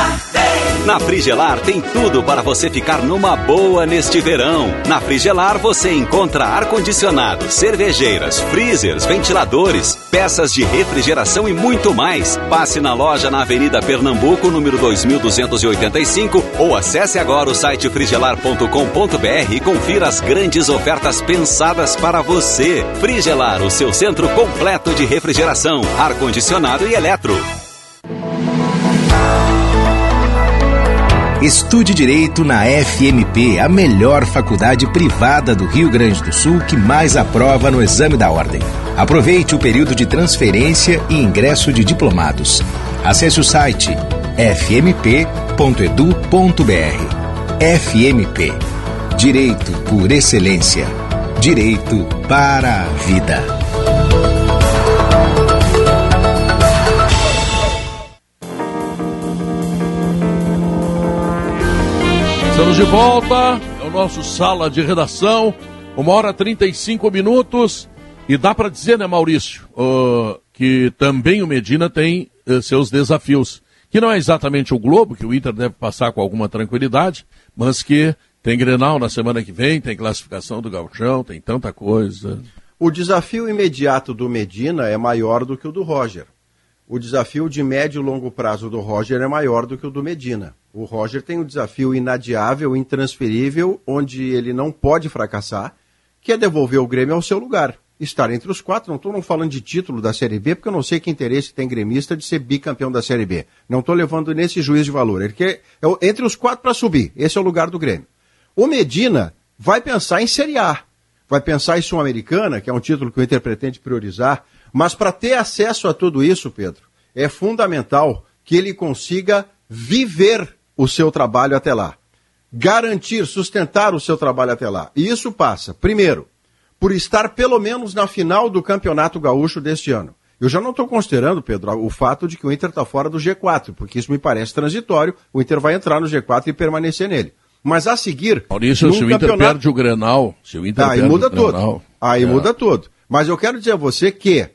Na Frigelar tem tudo para você ficar numa boa neste verão. Na Frigelar você encontra ar-condicionado, cervejeiras, freezers, ventiladores, peças de refrigeração e muito mais. Passe na loja na Avenida Pernambuco, número 2285 ou acesse agora o site frigelar.com.br e confira as grandes ofertas pensadas para você. Frigelar, o seu centro completo de refrigeração, ar-condicionado e eletro. Estude Direito na FMP, a melhor faculdade privada do Rio Grande do Sul que mais aprova no exame da ordem. Aproveite o período de transferência e ingresso de diplomados. Acesse o site fmp.edu.br. FMP Direito por Excelência. Direito para a Vida. Estamos de volta, é o nosso sala de redação, uma hora e 35 minutos. E dá para dizer, né, Maurício, uh, que também o Medina tem uh, seus desafios. Que não é exatamente o Globo, que o Inter deve passar com alguma tranquilidade, mas que tem Grenal na semana que vem, tem classificação do Galchão, tem tanta coisa. O desafio imediato do Medina é maior do que o do Roger. O desafio de médio e longo prazo do Roger é maior do que o do Medina. O Roger tem um desafio inadiável, intransferível, onde ele não pode fracassar, que é devolver o Grêmio ao seu lugar. Estar entre os quatro, não estou falando de título da Série B, porque eu não sei que interesse tem gremista de ser bicampeão da Série B. Não estou levando nesse juízo de valor. Ele quer é entre os quatro para subir. Esse é o lugar do Grêmio. O Medina vai pensar em Série A. Vai pensar em Sul-Americana, que é um título que o Inter pretende priorizar. Mas para ter acesso a tudo isso, Pedro, é fundamental que ele consiga viver o seu trabalho até lá. Garantir, sustentar o seu trabalho até lá. E isso passa, primeiro, por estar pelo menos na final do Campeonato Gaúcho deste ano. Eu já não estou considerando, Pedro, o fato de que o Inter está fora do G4, porque isso me parece transitório. O Inter vai entrar no G4 e permanecer nele. Mas a seguir. Maurício, se o Inter campeonato... perde o Grenal, se o Inter aí perde muda o tudo. Grenal, aí é. muda tudo. Mas eu quero dizer a você que,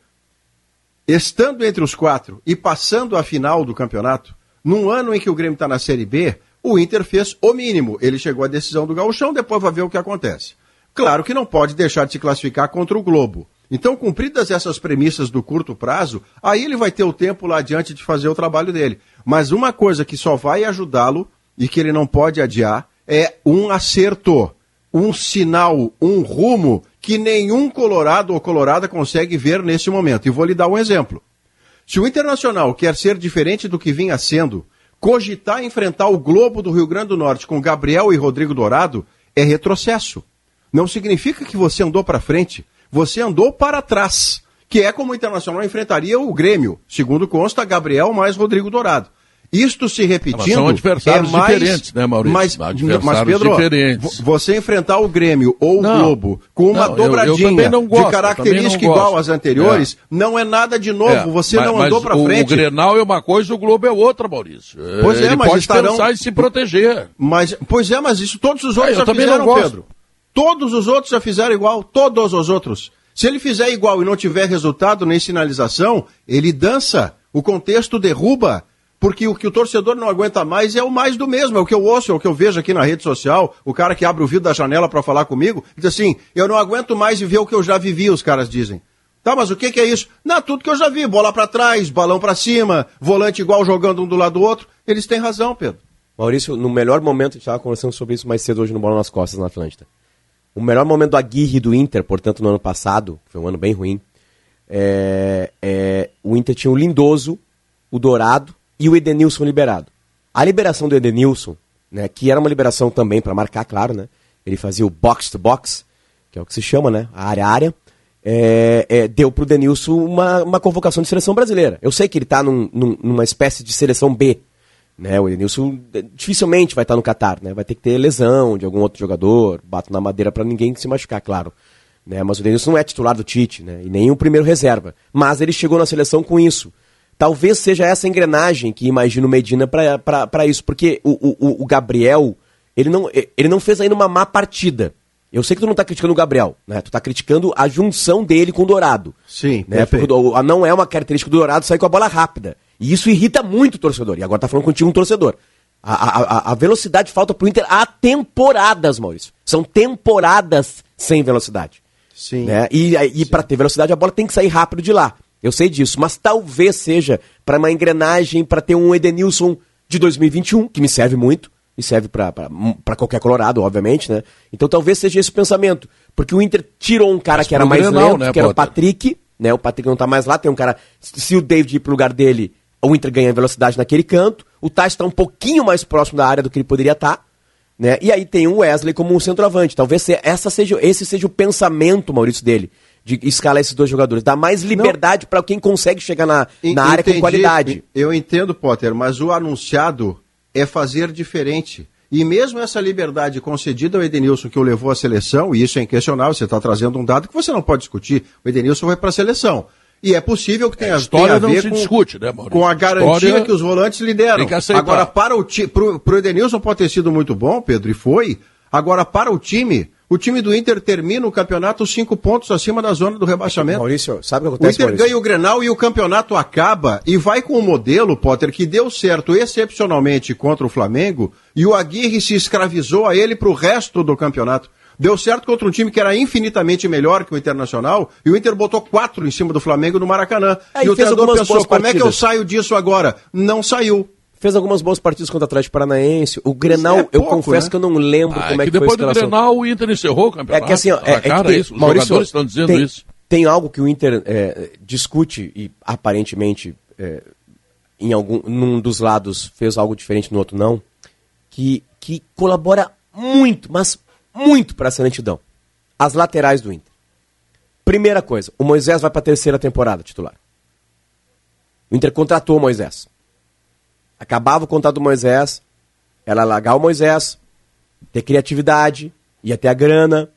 estando entre os quatro e passando a final do campeonato, num ano em que o Grêmio está na Série B, o Inter fez o mínimo. Ele chegou à decisão do gauchão, depois vai ver o que acontece. Claro que não pode deixar de se classificar contra o Globo. Então, cumpridas essas premissas do curto prazo, aí ele vai ter o tempo lá adiante de fazer o trabalho dele. Mas uma coisa que só vai ajudá-lo e que ele não pode adiar é um acerto, um sinal, um rumo que nenhum colorado ou colorada consegue ver nesse momento. E vou lhe dar um exemplo. Se o Internacional quer ser diferente do que vinha sendo, cogitar enfrentar o Globo do Rio Grande do Norte com Gabriel e Rodrigo Dourado é retrocesso. Não significa que você andou para frente, você andou para trás, que é como o Internacional enfrentaria o Grêmio, segundo consta Gabriel mais Rodrigo Dourado. Isto se repetindo. Mas são adversários é mais, diferentes, né, Maurício? Mas, mas Pedro, diferentes. você enfrentar o Grêmio ou não, o Globo com uma não, dobradinha eu, eu gosto, de característica igual às anteriores, é. não é nada de novo. É, você mas, não andou para frente. O Grenal é uma coisa, o Globo é outra, Maurício. Pois é, Ele mas pode estarão... pensar em se proteger. Mas, pois é, mas isso todos os outros é, já fizeram, Pedro. Todos os outros já fizeram igual, todos os outros. Se ele fizer igual e não tiver resultado nem sinalização, ele dança. O contexto derruba. Porque o que o torcedor não aguenta mais é o mais do mesmo, é o que eu ouço, é o que eu vejo aqui na rede social, o cara que abre o vidro da janela para falar comigo, diz assim, eu não aguento mais viver o que eu já vivi, os caras dizem. Tá, mas o que, que é isso? Não, tudo que eu já vi, bola para trás, balão para cima, volante igual jogando um do lado do outro. Eles têm razão, Pedro. Maurício, no melhor momento, a gente estava conversando sobre isso mais cedo hoje no Bola nas Costas, na Atlântida. O melhor momento do Aguirre do Inter, portanto, no ano passado, foi um ano bem ruim, é, é, o Inter tinha o Lindoso, o Dourado e o Edenilson liberado. A liberação do Edenilson, né, que era uma liberação também para marcar, claro, né? Ele fazia o box to box, que é o que se chama, né? A área área. É, é, deu para o Denilson uma, uma convocação de seleção brasileira. Eu sei que ele está num, num, numa espécie de seleção B. Né? O Edenilson é, dificilmente vai estar tá no Catar, né? vai ter que ter lesão de algum outro jogador, bato na madeira para ninguém se machucar, claro. Né? Mas o Denilson não é titular do Tite, né? e nem o primeiro reserva. Mas ele chegou na seleção com isso. Talvez seja essa engrenagem que imagina o Medina para isso, porque o, o, o, Gabriel, ele não, ele não fez ainda uma má partida. Eu sei que tu não está criticando o Gabriel, né? Tu está criticando a junção dele com o Dourado. Sim, né? Porque não é uma característica do Dourado sair com a bola rápida. E isso irrita muito o torcedor. E agora tá falando contigo um torcedor. A, a, a velocidade falta pro Inter há temporadas, Maurício. São temporadas sem velocidade. Sim. Né? E, e para ter velocidade, a bola tem que sair rápido de lá. Eu sei disso, mas talvez seja para uma engrenagem, para ter um Edenilson de 2021, que me serve muito, e serve para qualquer Colorado, obviamente, né? Então talvez seja esse o pensamento. Porque o Inter tirou um cara mas que era mais Grenal, lento, né, que era o Patrick, né? O Patrick não tá mais lá, tem um cara. Se o David ir pro lugar dele, o Inter ganha velocidade naquele canto. O Tais está um pouquinho mais próximo da área do que ele poderia estar. Tá, né? E aí tem o Wesley como um centroavante. Talvez essa seja, esse seja o pensamento, Maurício, dele de escalar esses dois jogadores. Dá mais liberdade para quem consegue chegar na, na área com qualidade. Eu entendo, Potter, mas o anunciado é fazer diferente. E mesmo essa liberdade concedida ao Edenilson que o levou à seleção, e isso é inquestionável, você está trazendo um dado que você não pode discutir, o Edenilson vai para a seleção. E é possível que tenha, é, tenha a ver com, discute, né, com, a garantia história que os volantes lideram. Agora, para o, pro, o Edenilson pode ter sido muito bom, Pedro, e foi. Agora, para o time, o time do Inter termina o campeonato cinco pontos acima da zona do rebaixamento. Maurício, sabe o que acontece? O Inter Maurício? ganha o Grenal e o campeonato acaba e vai com o modelo, Potter, que deu certo excepcionalmente contra o Flamengo e o Aguirre se escravizou a ele para o resto do campeonato. Deu certo contra um time que era infinitamente melhor que o Internacional e o Inter botou quatro em cima do Flamengo no Maracanã. É, e, e o treinador pensou, como é que eu saio disso agora? Não saiu fez algumas boas partidas contra o Atlético Paranaense. O Grenal, é pouco, eu confesso né? que eu não lembro ah, como é, que, que depois do Grenal o Inter encerrou o campeonato. É que assim, ó, é, cara, é isso, os Maurício, jogadores estão dizendo tem, isso. Tem algo que o Inter é, discute e aparentemente é, em algum num dos lados fez algo diferente no outro não, que que colabora muito, mas muito para essa lentidão. As laterais do Inter. Primeira coisa, o Moisés vai para a terceira temporada titular. O Inter contratou o Moisés. Acabava o contrato do Moisés, ela largar o Moisés, ter criatividade, ia ter a grana,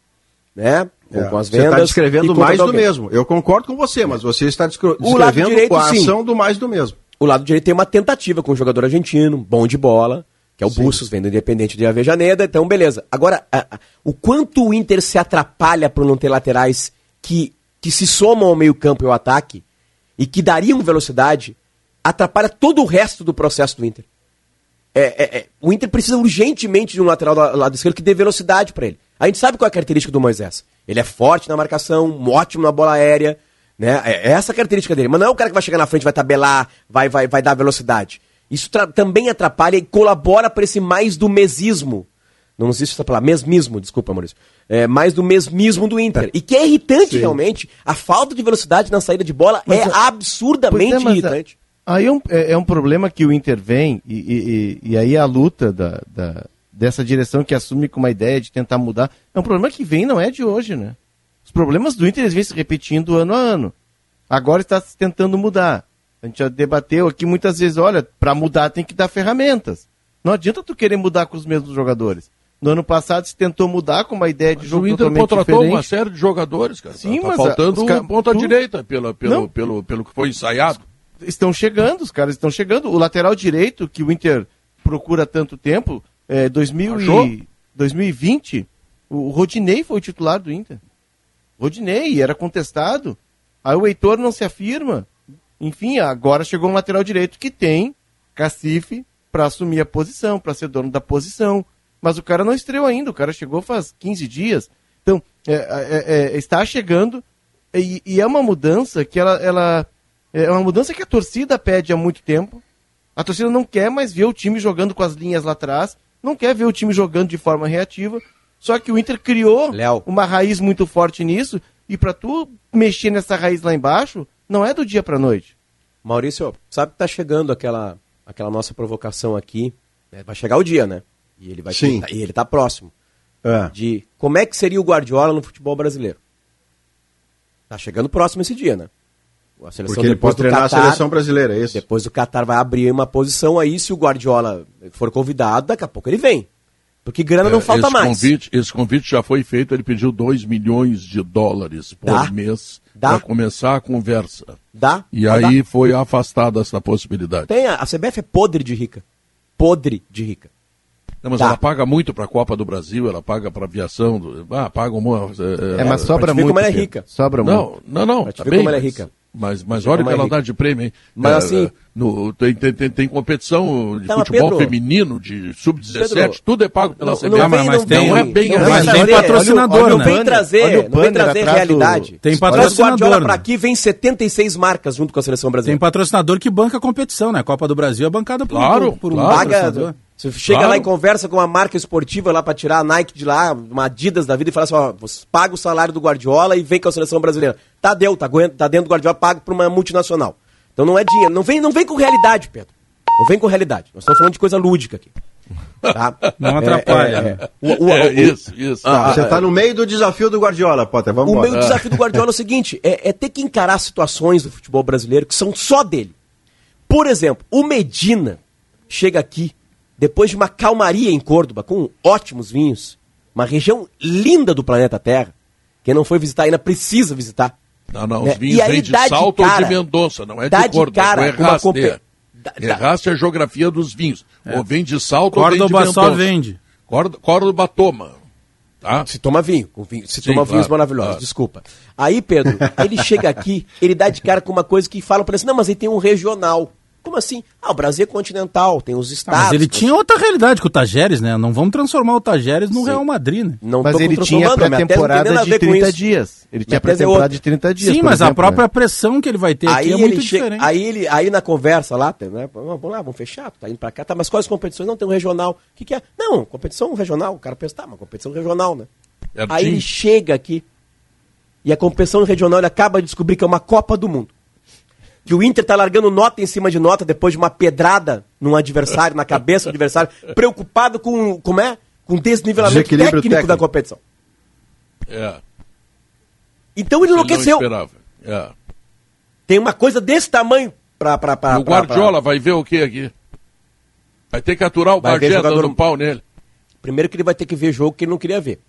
né? É, com as vendas. Você está descrevendo mais do mesmo. Eu concordo com você, mas você está descrevendo direito, a ação sim. do mais do mesmo. O lado direito tem uma tentativa com um jogador argentino, bom de bola, que é o Bustos, vendo Independente de Avejaneda, então beleza. Agora, a, a, o quanto o Inter se atrapalha por não ter laterais que que se somam ao meio-campo e ao ataque e que dariam velocidade, atrapalha todo o resto do processo do Inter. É, é, é, o Inter precisa urgentemente de um lateral do lado esquerdo que dê velocidade para ele. A gente sabe qual é a característica do Moisés. Ele é forte na marcação, ótimo na bola aérea, né? É, é essa a característica dele. Mas não é o cara que vai chegar na frente, vai tabelar, vai, vai, vai dar velocidade. Isso também atrapalha e colabora para esse mais do mesismo. Não existe essa palavra, mesmismo, desculpa, Maurício. É, mais do mesmismo do Inter. É. E que é irritante Sim. realmente. A falta de velocidade na saída de bola mas, é absurdamente é, irritante. Aí é um, é, é um, problema que o Inter vem, e, e, e aí a luta da, da, dessa direção que assume com uma ideia de tentar mudar, é um problema que vem, não é de hoje, né? Os problemas do Inter vêm se repetindo ano a ano. Agora está se tentando mudar. A gente já debateu aqui muitas vezes, olha, para mudar tem que dar ferramentas. Não adianta tu querer mudar com os mesmos jogadores. No ano passado se tentou mudar com uma ideia de mas jogo o Inter contratou diferente. uma série de jogadores, cara. Sim, tá, mas faltando a, um ponta tu... direita pelo, pelo, pelo, pelo que foi ensaiado. Estão chegando, os caras estão chegando. O lateral direito que o Inter procura há tanto tempo, é, 2000 e, 2020, o Rodinei foi o titular do Inter. Rodinei, era contestado. Aí o Heitor não se afirma. Enfim, agora chegou um lateral direito que tem cacife para assumir a posição, para ser dono da posição. Mas o cara não estreou ainda, o cara chegou faz 15 dias. Então, é, é, é, está chegando e, e, é uma mudança que ela, ela. É uma mudança que a torcida pede há muito tempo. A torcida não quer mais ver o time jogando com as linhas lá atrás, não quer ver o time jogando de forma reativa. Só que o Inter criou Léo. uma raiz muito forte nisso e para tu mexer nessa raiz lá embaixo, não é do dia para noite. Maurício, sabe que tá chegando aquela, aquela nossa provocação aqui. Né? Vai chegar o dia, né? E ele vai Sim. e ele tá próximo. É. De como é que seria o Guardiola no futebol brasileiro. Tá chegando próximo esse dia, né? A seleção Porque ele pode treinar Qatar, a seleção brasileira, é isso? Depois o Qatar vai abrir uma posição aí, se o Guardiola for convidado, daqui a pouco ele vem. Porque grana é, não falta esse mais. Convite, esse convite já foi feito, ele pediu 2 milhões de dólares por Dá? mês para começar a conversa. Dá? E aí foi afastada essa possibilidade. Tem, a, a CBF é podre de rica. Podre de rica. Não, mas Dá. ela paga muito para a Copa do Brasil, ela paga para aviação. Do, ah, paga uma. É, é mas sobra muito. como ela é rica. Sobra não, muito. Não, não, não. Tá bem, como ela é rica. Mas, mas olha o que ela dá de prêmio, hein? Mas é, assim. No, tem, tem, tem, tem competição de não, futebol Pedro, feminino, de sub-17, tudo é pago pela CBF. Não, mas, mas tem, não é bem não, mas tem patrocinador, olha, olha, né? Não vem trazer, não vem trazer realidade. Tem patrocinador. Guardiola né? pra aqui vem 76 marcas junto com a seleção brasileira. Tem patrocinador que banca a competição, né? A Copa do Brasil é bancada por, claro, por, por um claro. patrocinador. Você chega claro. lá e conversa com uma marca esportiva lá para tirar a Nike de lá, uma Adidas da vida e fala assim, ó, você paga o salário do Guardiola e vem com a seleção brasileira. Tá deu, tá, tá dentro do Guardiola, pago para uma multinacional. Então não é dinheiro, não vem, não vem com realidade, Pedro. Não vem com realidade. Nós estamos falando de coisa lúdica aqui. Tá? Não atrapalha. É, é, é. O, o, é isso, isso. Ah, você está no meio do desafio do Guardiola, Potter. Vamos O embora. meio do desafio do Guardiola é o seguinte: é, é ter que encarar situações do futebol brasileiro que são só dele. Por exemplo, o Medina chega aqui depois de uma calmaria em Córdoba, com ótimos vinhos, uma região linda do planeta Terra, quem não foi visitar ainda precisa visitar. Não, não, né? os vinhos vêm de Salto ou de Mendonça, não é de Córdoba, cara é Erraste. Comp... Erraste é a geografia dos vinhos. É. Ou vem de Salto Córdoba ou vem de Mendonça. só vende. Córdoba toma. Tá? Se toma vinho, vinho se Sim, toma claro, vinhos maravilhosos, claro. desculpa. Aí, Pedro, ele chega aqui, ele dá de cara com uma coisa que fala para ele assim, não, mas ele tem um regional. Como assim? Ah, o Brasil é continental, tem os estados. Ah, mas ele tinha outra realidade que o Tajeres, né? Não vamos transformar o Tajeres no Sim. Real Madrid, né? Não mas ele tinha pré-temporada de 30 dias. Ele tinha pré-temporada de 30 dias. Sim, mas exemplo, a própria né? pressão que ele vai ter aí aqui é muito chega, diferente. Aí, ele, aí na conversa lá, né? Vamos lá, vamos fechar, tá indo pra cá, tá, mas quais competições? Não, tem um regional. O que, que é? Não, competição regional. O cara pensa, tá, uma competição regional, né? É aí ele chega aqui e a competição regional ele acaba de descobrir que é uma Copa do Mundo que o Inter tá largando nota em cima de nota depois de uma pedrada num adversário, na cabeça do adversário, preocupado com, como é? Com desnivelamento técnico, técnico, da competição. É. Então ele enlouqueceu. Ele não é. Tem uma coisa desse tamanho pra... pra, pra o Guardiola pra... vai ver o que aqui? Vai ter que aturar o Bagé dando pau nele. Primeiro que ele vai ter que ver jogo que ele não queria ver.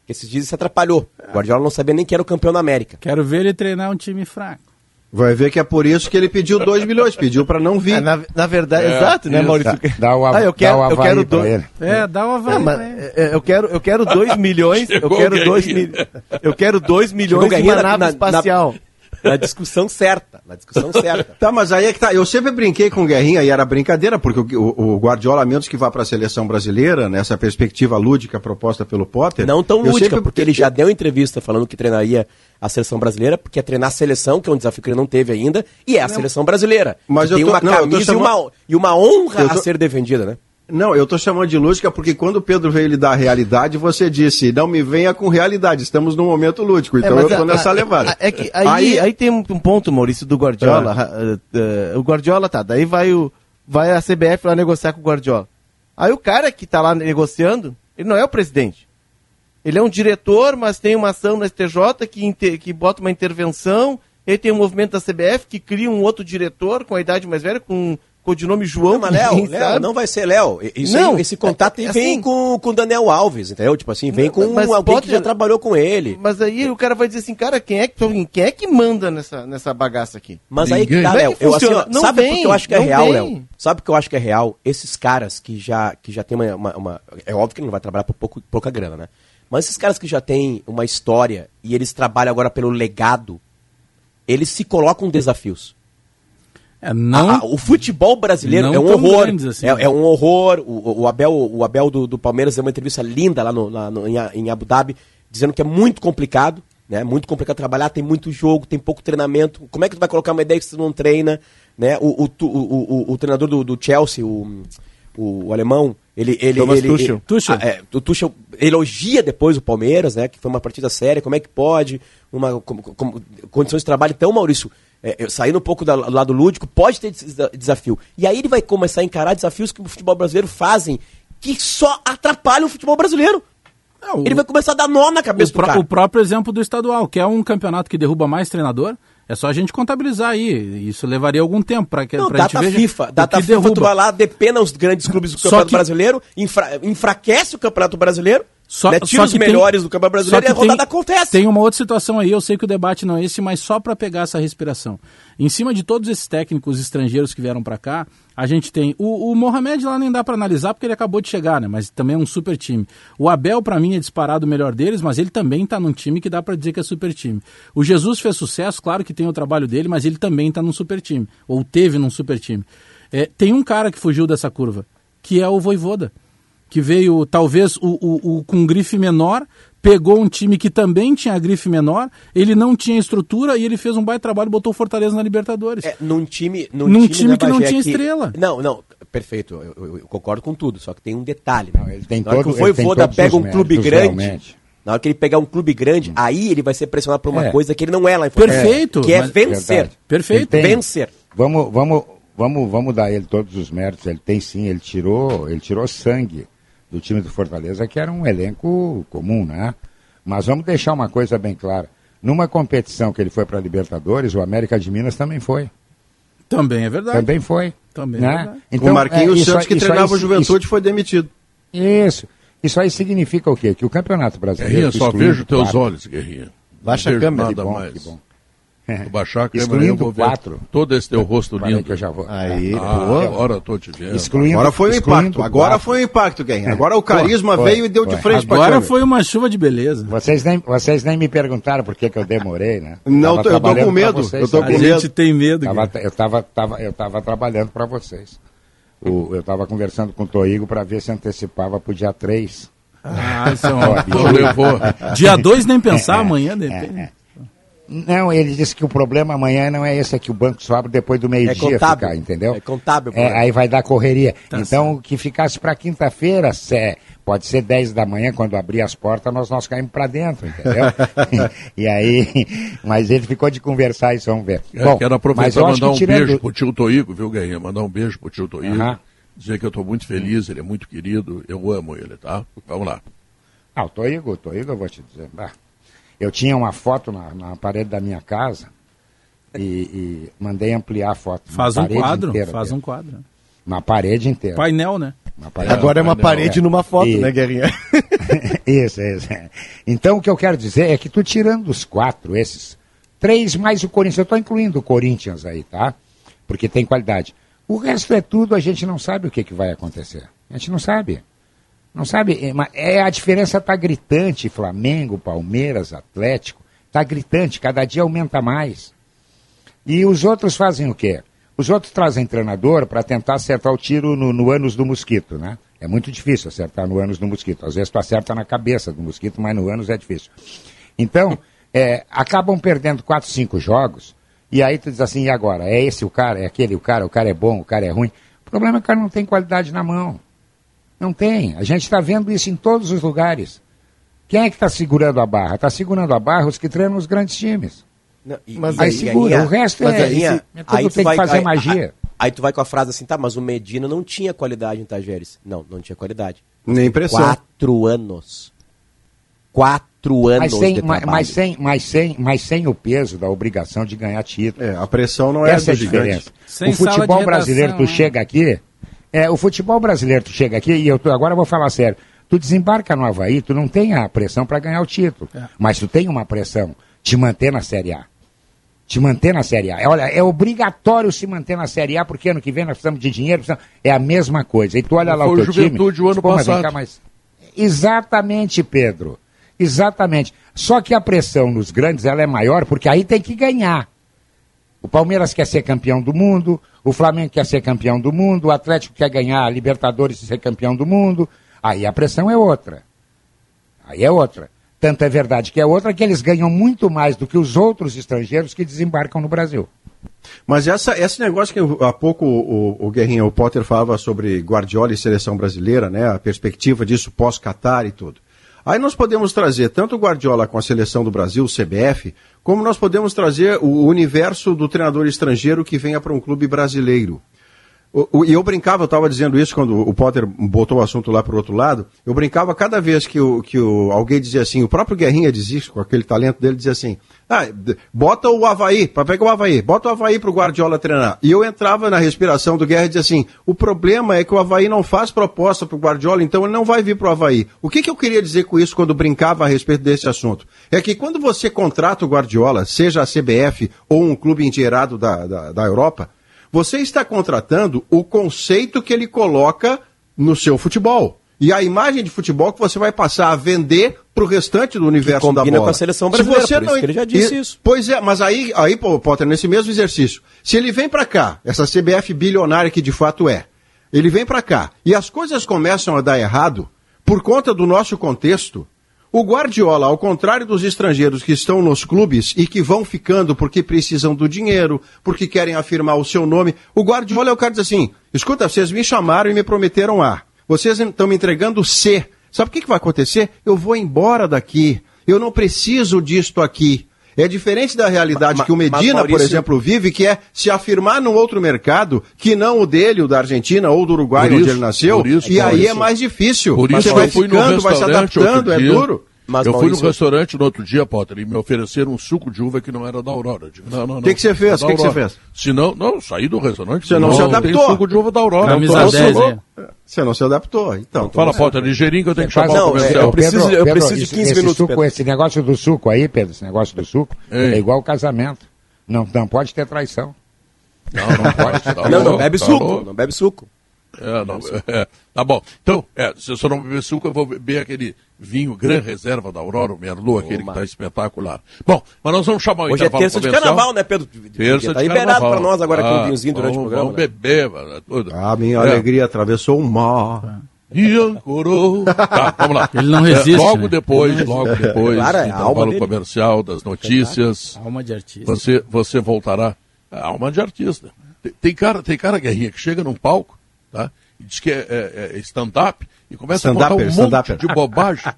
Porque esses dias se atrapalhou. O Guardiola não sabia nem que era o campeão da América. Quero ver ele treinar um time fraco. Vai ver que é por isso que ele pediu 2 milhões, pediu para não vir. É, na, na, verdade, é, exato, né, Maurício? Dá, dá o, ah, eu quero, eu quero do... ele. É, dá o Havaí. É, mas, é, eu quero, eu quero 2 milhões, eu quero 2 mil... eu quero 2 milhões de uma nave espacial. Na, na discussão certa. Na discussão certa. tá, mas aí é que tá. Eu sempre brinquei com o Guerrinha e era brincadeira, porque o, o, Guardiola, menos que vá para a seleção brasileira, nessa perspectiva lúdica proposta pelo Potter. Não tão lúdica, sempre... porque ele já deu entrevista falando que treinaria a seleção brasileira, porque é treinar a seleção, que é um desafio que ele não teve ainda, e é a não, seleção brasileira. Mas tem tô, uma não, camisa chamando... e, uma, e uma honra tô... a ser defendida, né? Não, eu estou chamando de lúdica porque quando o Pedro veio lhe dar a realidade, você disse, não me venha com realidade, estamos num momento lúdico, então é, eu estou nessa levada. É que aí, aí, aí, tem um ponto, Maurício, do Guardiola. Uh, uh, o Guardiola tá, daí vai, o, vai a CBF lá negociar com o Guardiola. Aí o cara que está lá negociando, ele não é o presidente. Ele é um diretor, mas tem uma ação na STJ que, que bota uma intervenção, ele tem um movimento da CBF que cria um outro diretor com a idade mais velha, com codinome João. Não, mas Léo, Léo não vai ser Léo. Isso não, aí, esse contato é, é vem assim, com o Daniel Alves, entendeu? Tipo assim, vem com mas alguém pode, que já trabalhou com ele. Mas aí o cara vai dizer assim, cara, quem é que, quem é que manda nessa, nessa bagaça aqui? Mas aí tá, Léo. Eu, assim, não sabe vem, eu acho que é real, Léo? Sabe porque eu acho que é real? Esses caras que já, que já tem uma, uma, uma, É óbvio que não vai trabalhar por pouco, pouca grana, né? Mas esses caras que já têm uma história e eles trabalham agora pelo legado, eles se colocam desafios. É, não, ah, o futebol brasileiro é um horror. Assim, é, é, um horror. O, o Abel, o Abel do, do, Palmeiras deu uma entrevista linda lá, no, lá no, em, Abu Dhabi, dizendo que é muito complicado. Né? Muito complicado trabalhar, tem muito jogo, tem pouco treinamento. Como é que tu vai colocar uma ideia que você não treina? Né? O, o, o, o, treinador do, do Chelsea, o, o, alemão, ele. ele, Thomas ele, Tuchel. Ele, Tuchel. Ah, é, o Tuchel elogia depois o Palmeiras, né? Que foi uma partida séria. Como é que pode? Uma, com, com, condições de trabalho. Então, Maurício, é, saindo um pouco do lado lúdico, pode ter desafio. E aí ele vai começar a encarar desafios que o futebol brasileiro fazem que só atrapalham o futebol brasileiro. É, o, ele vai começar a dar nó na cabeça o do cara. O próprio exemplo do estadual, que é um campeonato que derruba mais treinador. É só a gente contabilizar aí. Isso levaria algum tempo para que Não, pra data gente FIFA. Data FIFA, derruba. tu vai lá, depena os grandes clubes do Campeonato que... Brasileiro, enfra... enfraquece o Campeonato Brasileiro só, né? Tira os melhores tem, do Campeonato Brasileiro e a rodada tem, acontece. Tem uma outra situação aí, eu sei que o debate não é esse, mas só para pegar essa respiração. Em cima de todos esses técnicos estrangeiros que vieram para cá, a gente tem o, o Mohamed lá nem dá para analisar porque ele acabou de chegar, né? Mas também é um super time. O Abel para mim é disparado o melhor deles, mas ele também está num time que dá para dizer que é super time. O Jesus fez sucesso, claro que tem o trabalho dele, mas ele também está num super time ou teve num super time. É, tem um cara que fugiu dessa curva, que é o Voivoda que veio talvez o, o, o, com grife menor, pegou um time que também tinha grife menor, ele não tinha estrutura e ele fez um baita trabalho, botou Fortaleza na Libertadores. É, num time, num, num time, time né, que não tinha estrela. Não, não, perfeito, eu, eu, eu, concordo com tudo, só que tem um detalhe. Não, ele tem na hora todo, que o Voivoda pega um clube grande, realmente. na hora que ele pegar um clube grande, hum. aí ele vai ser pressionado por uma é. coisa que ele não é lá em Fortaleza. Perfeito. Que é vencer. Verdade. Perfeito. Tem, vencer. Vamos, vamos, vamos, vamos dar ele todos os méritos, ele tem sim, ele tirou, ele tirou sangue do time do Fortaleza, que era um elenco comum, né? Mas vamos deixar uma coisa bem clara. Numa competição que ele foi para a Libertadores, o América de Minas também foi. Também é verdade. Também foi. Também né? é. Então, o Marquinhos é, Santos, que treinava o Juventude, isso, foi demitido. Isso. Isso aí significa o quê? Que o Campeonato Brasileiro... Guerrinha, só vejo teus olhos, Guerrinha. Baixa a câmera. Nada bom, mais. bom. É. baixar a câmera, Excluindo quatro. Todo esse teu rosto lindo. Que eu já vou. Aí, ah, agora eu tô te vendo. Excluindo, agora foi o impacto. Agora foi o impacto, Guerrinha. Agora o carisma foi, veio e deu foi. de frente para Agora foi uma chuva de beleza. Vocês nem, vocês nem me perguntaram por que, que eu demorei, né? Não, eu tô com medo. Eu tô com a gente tem medo. Tava, eu, tava, tava, eu tava trabalhando para vocês. O, eu estava conversando com o Toigo para ver se antecipava para o dia 3. Ah, isso é uma... Dia 2 nem pensar, é, amanhã depende. Não, ele disse que o problema amanhã não é esse, é que o banco só abre depois do meio-dia é ficar, entendeu? É contábil. É, aí vai dar correria. Tá então, certo. que ficasse para quinta-feira, pode ser 10 da manhã, quando abrir as portas, nós, nós caímos para dentro, entendeu? e aí, mas ele ficou de conversar isso, vamos ver. É, Bom, quero aproveitar e mandar um tirando... beijo pro tio Toigo, viu, Guerrinha? Mandar um beijo pro tio Toigo. Uh -huh. Dizer que eu estou muito feliz, ele é muito querido, eu amo ele, tá? Vamos lá. Ah, o Toigo, o Toigo eu vou te dizer. Ah. Eu tinha uma foto na, na parede da minha casa e, e mandei ampliar a foto. Faz um quadro, inteira, faz um quadro. Uma parede inteira. Painel, né? Parede, Agora é uma painel, parede é. numa foto, e... né, Guerrinha? isso, isso. Então o que eu quero dizer é que tu tirando os quatro, esses, Três mais o Corinthians. Eu estou incluindo o Corinthians aí, tá? Porque tem qualidade. O resto é tudo, a gente não sabe o que, que vai acontecer. A gente não sabe. Não sabe? É, é a diferença está gritante. Flamengo, Palmeiras, Atlético. Está gritante, cada dia aumenta mais. E os outros fazem o quê? Os outros trazem treinador para tentar acertar o tiro no, no ânus do mosquito, né? É muito difícil acertar no ânus do mosquito. Às vezes tu acerta na cabeça do mosquito, mas no ânus é difícil. Então, é, acabam perdendo quatro, cinco jogos, e aí tu diz assim, e agora? É esse o cara? É aquele o cara? O cara é bom? O cara é ruim? O problema é que o cara não tem qualidade na mão. Não tem. A gente está vendo isso em todos os lugares. Quem é que está segurando a barra? Está segurando a barra os que treinam os grandes times. Não, e, mas aí, aí segura, aí, o resto é, aí, é tudo tem vai, que fazer magia. Aí, tu vai com a frase assim, tá, mas o Medina não tinha qualidade em Tajeres. Não, não tinha qualidade. Nem pressão. Quatro anos. Quatro anos mas sem, de mas, mas, sem, mas, sem, mas sem o peso da obrigação de ganhar título. É, a pressão não é Essa é a diferença. o futebol brasileiro, tu né? chega aqui, é, o futebol brasileiro, tu chega aqui, e eu tô, agora eu vou falar sério. Tu desembarca no Havaí, tu não tem a pressão para ganhar o título. É. Mas tu tem uma pressão te manter na Série A. Te manter na Série A. É, olha, é obrigatório se manter na Série A, porque ano que vem nós precisamos de dinheiro, precisamos... é a mesma coisa. E tu olha lá o teu Juventude time... o ano passado. Mas... Exatamente, Pedro. Exatamente. Só que a pressão nos grandes ela é maior, porque aí tem que ganhar. O Palmeiras quer ser campeão do mundo, o Flamengo quer ser campeão do mundo, o Atlético quer ganhar a Libertadores e ser campeão do mundo. Aí a pressão é outra. Aí é outra. Tanto é verdade que é outra que eles ganham muito mais do que os outros estrangeiros que desembarcam no Brasil. Mas essa, esse negócio que há pouco o, o Guerrinha, o Potter falava sobre Guardiola e seleção brasileira, né? A perspectiva disso pós-Qatar e tudo. Aí nós podemos trazer tanto o Guardiola com a seleção do Brasil, o CBF, como nós podemos trazer o universo do treinador estrangeiro que venha para um clube brasileiro. E eu brincava, eu estava dizendo isso quando o Potter botou o assunto lá para o outro lado. Eu brincava cada vez que, o, que o, alguém dizia assim, o próprio Guerrinha dizia isso, com aquele talento dele, dizia assim: ah, bota o Havaí, para pegar o Havaí, bota o Havaí para o Guardiola treinar. E eu entrava na respiração do Guerra e dizia assim: o problema é que o Havaí não faz proposta para o Guardiola, então ele não vai vir para o Havaí. O que, que eu queria dizer com isso quando brincava a respeito desse assunto? É que quando você contrata o Guardiola, seja a CBF ou um clube engenheirado da, da, da Europa você está contratando o conceito que ele coloca no seu futebol. E a imagem de futebol que você vai passar a vender para o restante do universo da bola. com a seleção brasileira, se você não... ele já disse e... isso. Pois é, mas aí, aí Potter, nesse mesmo exercício, se ele vem para cá, essa CBF bilionária que de fato é, ele vem para cá e as coisas começam a dar errado por conta do nosso contexto, o Guardiola, ao contrário dos estrangeiros que estão nos clubes e que vão ficando porque precisam do dinheiro, porque querem afirmar o seu nome, o Guardiola é o cara que diz assim: escuta, vocês me chamaram e me prometeram A. Vocês estão me entregando C. Sabe o que, que vai acontecer? Eu vou embora daqui. Eu não preciso disto aqui. É diferente da realidade ma, que o Medina, Maurício... por exemplo, vive, que é se afirmar num outro mercado que não o dele, o da Argentina ou do Uruguai, onde ele nasceu. E aí é mais difícil. Por isso Você vai ficando, vai se adaptando, é duro. Mas, eu Maurício... fui no restaurante no outro dia, Potter, e me ofereceram um suco de uva que não era da Aurora. Digo, não, não, não. O que, que você fez? O que, que você fez? Se não, não, saí do restaurante. Você não, não se adaptou. Tem suco de uva da Aurora. Camisa não, 10, é. Você não se adaptou, então. Fala, Potter, ligeirinho que eu tenho que chamar não, o comercial. eu preciso, Pedro, eu preciso de 15 esse minutos, suco, Esse negócio do suco aí, Pedro, esse negócio do suco, Ei. é igual o casamento. Não, não pode ter traição. Não, não pode. Tá não, não bebe tá suco. Não bebe suco. É, não, é, tá bom. Então, é, se eu só não beber suco, eu vou beber aquele vinho Gran Reserva da Aurora, o Merlot, aquele que está espetacular. Bom, mas nós vamos chamar o Hoje é terça de carnaval, né, Pedro? Terça tá de liberado para nós agora ah, com o vinhozinho durante vamos, o programa. Vamos né? beber, mano, tudo. A minha é. alegria atravessou o mar. E ancorou. Tá, vamos lá. Ele não resiste. É, logo né? depois, logo depois, claro, é, intervalo comercial das notícias. Alma de artista. Você, você voltará. É, alma de artista. Tem, tem, cara, tem cara guerrinha que chega num palco, tá? E diz que é, é, é stand-up e começa a contar um monte de bobagem.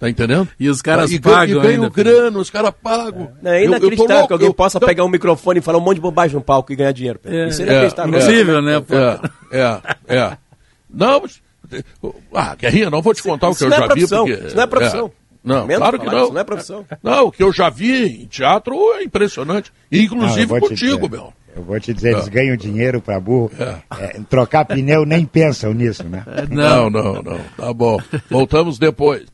Tá entendendo? E os caras e pagam. E ganham grana, os caras pagam. É, é inacreditável eu, eu que alguém eu, possa eu, pegar um microfone e falar um monte de bobagem no palco e ganhar dinheiro. É, Isso é inacreditável. É, Impossível, né? É, é, é. Não, mas. Ah, Guerrinha, não vou te contar isso o que eu já vi. Porque, isso não é profissão. Não, claro que não. Isso não é profissão. Não, o que eu já vi em teatro é impressionante. Inclusive não, contigo, meu. Eu vou te dizer, eles ganham dinheiro para burro. É. É, trocar pneu nem pensam nisso, né? Não, não, não. Tá bom. Voltamos depois.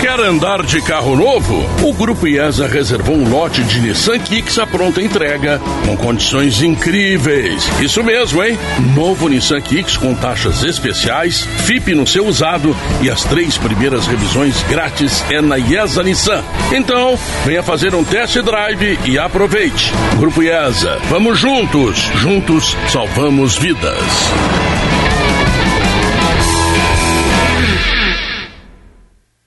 Quer andar de carro novo? O Grupo IESA reservou um lote de Nissan Kicks à pronta entrega, com condições incríveis. Isso mesmo, hein? Novo Nissan Kicks com taxas especiais, FIP no seu usado e as três primeiras revisões grátis é na IESA Nissan. Então, venha fazer um test drive e aproveite. Grupo IESA, vamos juntos. Juntos salvamos vidas.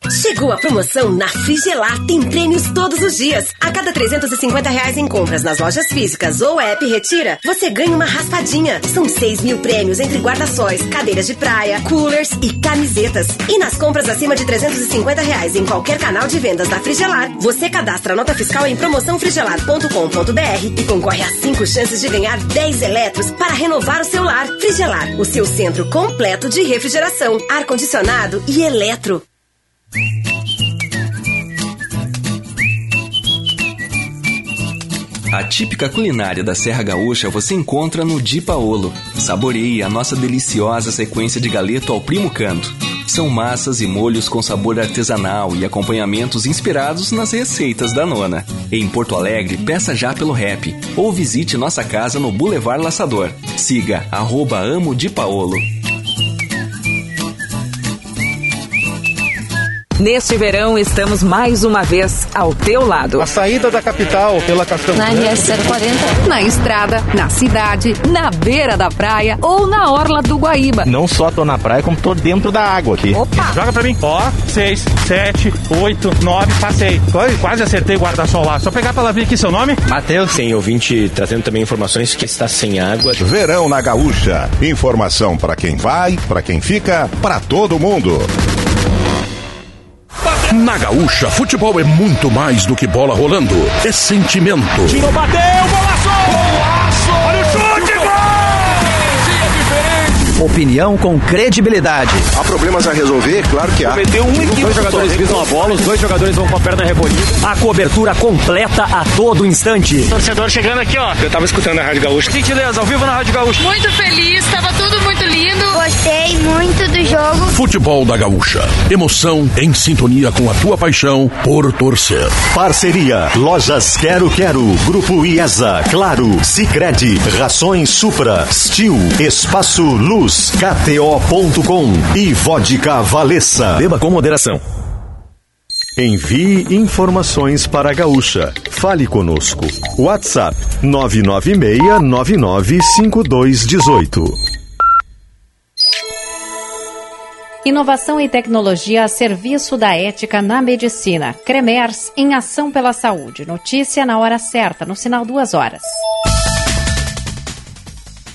Chegou a promoção na Frigelar. Tem prêmios todos os dias. A cada 350 reais em compras nas lojas físicas ou app Retira, você ganha uma raspadinha. São 6 mil prêmios entre guarda-sóis, cadeiras de praia, coolers e camisetas. E nas compras acima de 350 reais em qualquer canal de vendas da Frigelar, você cadastra a nota fiscal em promoçãofrigelar.com.br e concorre a 5 chances de ganhar 10 eletros para renovar o seu lar. Frigelar, o seu centro completo de refrigeração, ar-condicionado e eletro. A típica culinária da Serra Gaúcha você encontra no Di Paolo. Saboreie a nossa deliciosa sequência de galeto ao primo canto. São massas e molhos com sabor artesanal e acompanhamentos inspirados nas receitas da nona. Em Porto Alegre, peça já pelo rap ou visite nossa casa no Boulevard Laçador. Siga arroba amo Paolo. Neste verão, estamos mais uma vez ao teu lado. A saída da capital pela Castelo Na RS 040. Na estrada, na cidade, na beira da praia ou na orla do Guaíba. Não só tô na praia, como tô dentro da água aqui. Opa! Joga pra mim. Ó, seis, sete, oito, nove, passei. Quase acertei o guarda-sol lá. Só pegar a palavrinha aqui, seu nome? Matheus. Tem ouvinte trazendo também informações que está sem água. Verão na Gaúcha. Informação para quem vai, para quem fica, para todo mundo. Na Gaúcha, futebol é muito mais do que bola rolando. É sentimento. Tiro bateu, golaço! Opinião com credibilidade. Há problemas a resolver? Claro que há. Cometeu um equipe. Dois jogadores visam a bola, os dois jogadores vão com a perna rebolhida. A cobertura completa a todo instante. Torcedor chegando aqui, ó. Eu tava escutando a Rádio Gaúcha. Gentileza, ao vivo na Rádio Gaúcha. Muito feliz, tava tudo muito lindo. Gostei muito do jogo. Futebol da Gaúcha. Emoção em sintonia com a tua paixão por torcer. Parceria. Lojas Quero Quero. Grupo IESA. Claro. Sicredi. Rações Supra. Stil. Espaço Luz. KTO.com. E Vodka Valessa. Beba com moderação. Envie informações para a Gaúcha. Fale conosco. WhatsApp 996995218. Inovação e tecnologia a serviço da ética na medicina. Cremers em ação pela saúde. Notícia na hora certa, no sinal duas horas.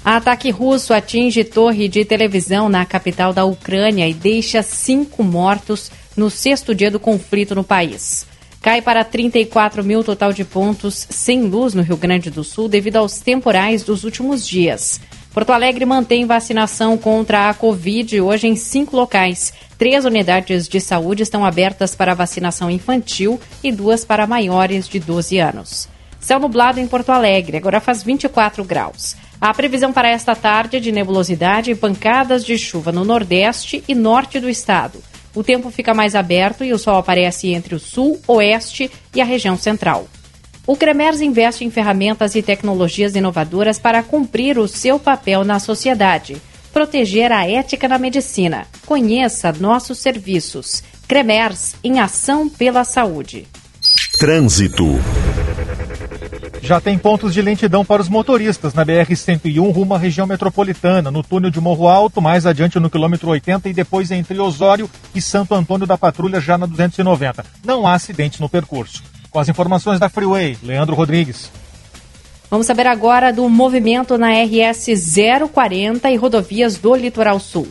Ataque russo atinge torre de televisão na capital da Ucrânia e deixa cinco mortos no sexto dia do conflito no país. Cai para 34 mil total de pontos sem luz no Rio Grande do Sul devido aos temporais dos últimos dias. Porto Alegre mantém vacinação contra a Covid hoje em cinco locais. Três unidades de saúde estão abertas para vacinação infantil e duas para maiores de 12 anos. Céu nublado em Porto Alegre, agora faz 24 graus. A previsão para esta tarde é de nebulosidade e pancadas de chuva no nordeste e norte do estado. O tempo fica mais aberto e o sol aparece entre o sul, oeste e a região central. O Cremers investe em ferramentas e tecnologias inovadoras para cumprir o seu papel na sociedade, proteger a ética na medicina. Conheça nossos serviços. Cremers em ação pela saúde. Trânsito. Já tem pontos de lentidão para os motoristas na BR-101 rumo à região metropolitana, no túnel de Morro Alto, mais adiante no quilômetro 80 e depois entre Osório e Santo Antônio da Patrulha, já na 290. Não há acidentes no percurso. Com as informações da Freeway, Leandro Rodrigues. Vamos saber agora do movimento na RS 040 e rodovias do Litoral Sul.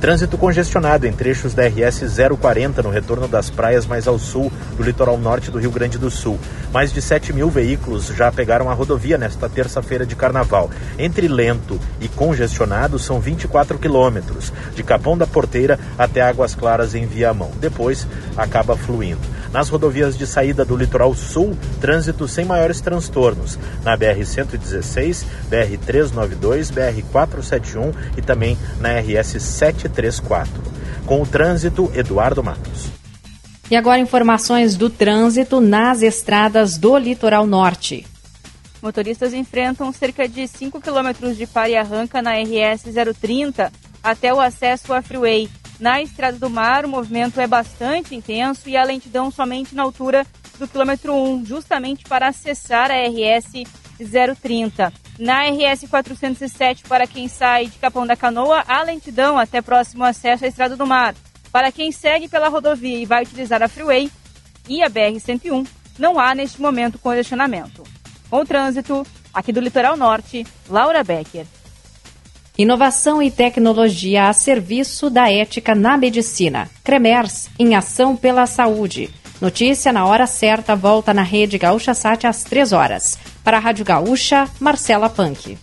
Trânsito congestionado em trechos da RS 040 no retorno das praias mais ao sul do litoral norte do Rio Grande do Sul. Mais de 7 mil veículos já pegaram a rodovia nesta terça-feira de carnaval. Entre lento e congestionado são 24 quilômetros, de Capão da Porteira até Águas Claras em Viamão. Depois acaba fluindo. Nas rodovias de saída do litoral sul, trânsito sem maiores transtornos. Na BR-116, BR-392, BR-471 e também na RS 734. Com o trânsito, Eduardo Matos. E agora informações do trânsito nas estradas do litoral norte. Motoristas enfrentam cerca de 5 quilômetros de pare e arranca na RS 030 até o acesso à Freeway. Na Estrada do Mar, o movimento é bastante intenso e a lentidão somente na altura do quilômetro 1, justamente para acessar a RS 030. Na RS 407, para quem sai de Capão da Canoa, há lentidão até próximo acesso à Estrada do Mar. Para quem segue pela rodovia e vai utilizar a Freeway e a BR-101, não há neste momento congestionamento. Com o trânsito, aqui do Litoral Norte, Laura Becker. Inovação e tecnologia a serviço da ética na medicina. Cremers, em ação pela saúde. Notícia na hora certa, volta na rede Gaúcha Sat às 3 horas. Para a Rádio Gaúcha, Marcela Punk.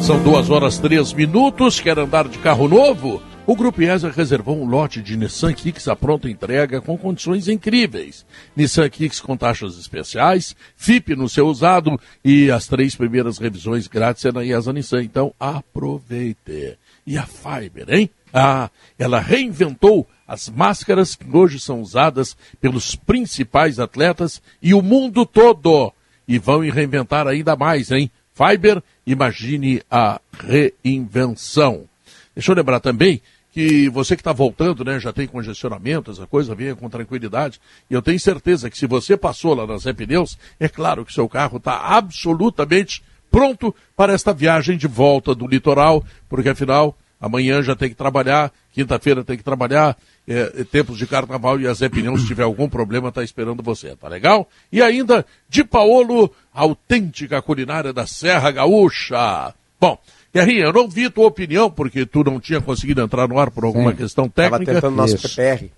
São duas horas três minutos. Quer andar de carro novo? O Grupo IESA reservou um lote de Nissan Kicks à pronta entrega com condições incríveis. Nissan Kicks com taxas especiais, FIP no seu usado e as três primeiras revisões grátis é na IESA Nissan. Então aproveite. E a Fiber, hein? Ah, ela reinventou as máscaras que hoje são usadas pelos principais atletas e o mundo todo. E vão reinventar ainda mais, hein? Fiber, imagine a reinvenção. Deixa eu lembrar também que você que está voltando, né, já tem congestionamento, essa coisa, venha com tranquilidade. E eu tenho certeza que se você passou lá nas Zé Pneus, é claro que seu carro está absolutamente pronto para esta viagem de volta do litoral, porque afinal, amanhã já tem que trabalhar, quinta-feira tem que trabalhar, é, é tempos de carnaval e a Zé Pneus, se tiver algum problema, está esperando você, tá legal? E ainda, de Paolo, autêntica culinária da Serra Gaúcha. Bom, Guerrinha, eu não vi tua opinião, porque tu não tinha conseguido entrar no ar por alguma Sim. questão técnica. Estava tentando nosso PPR.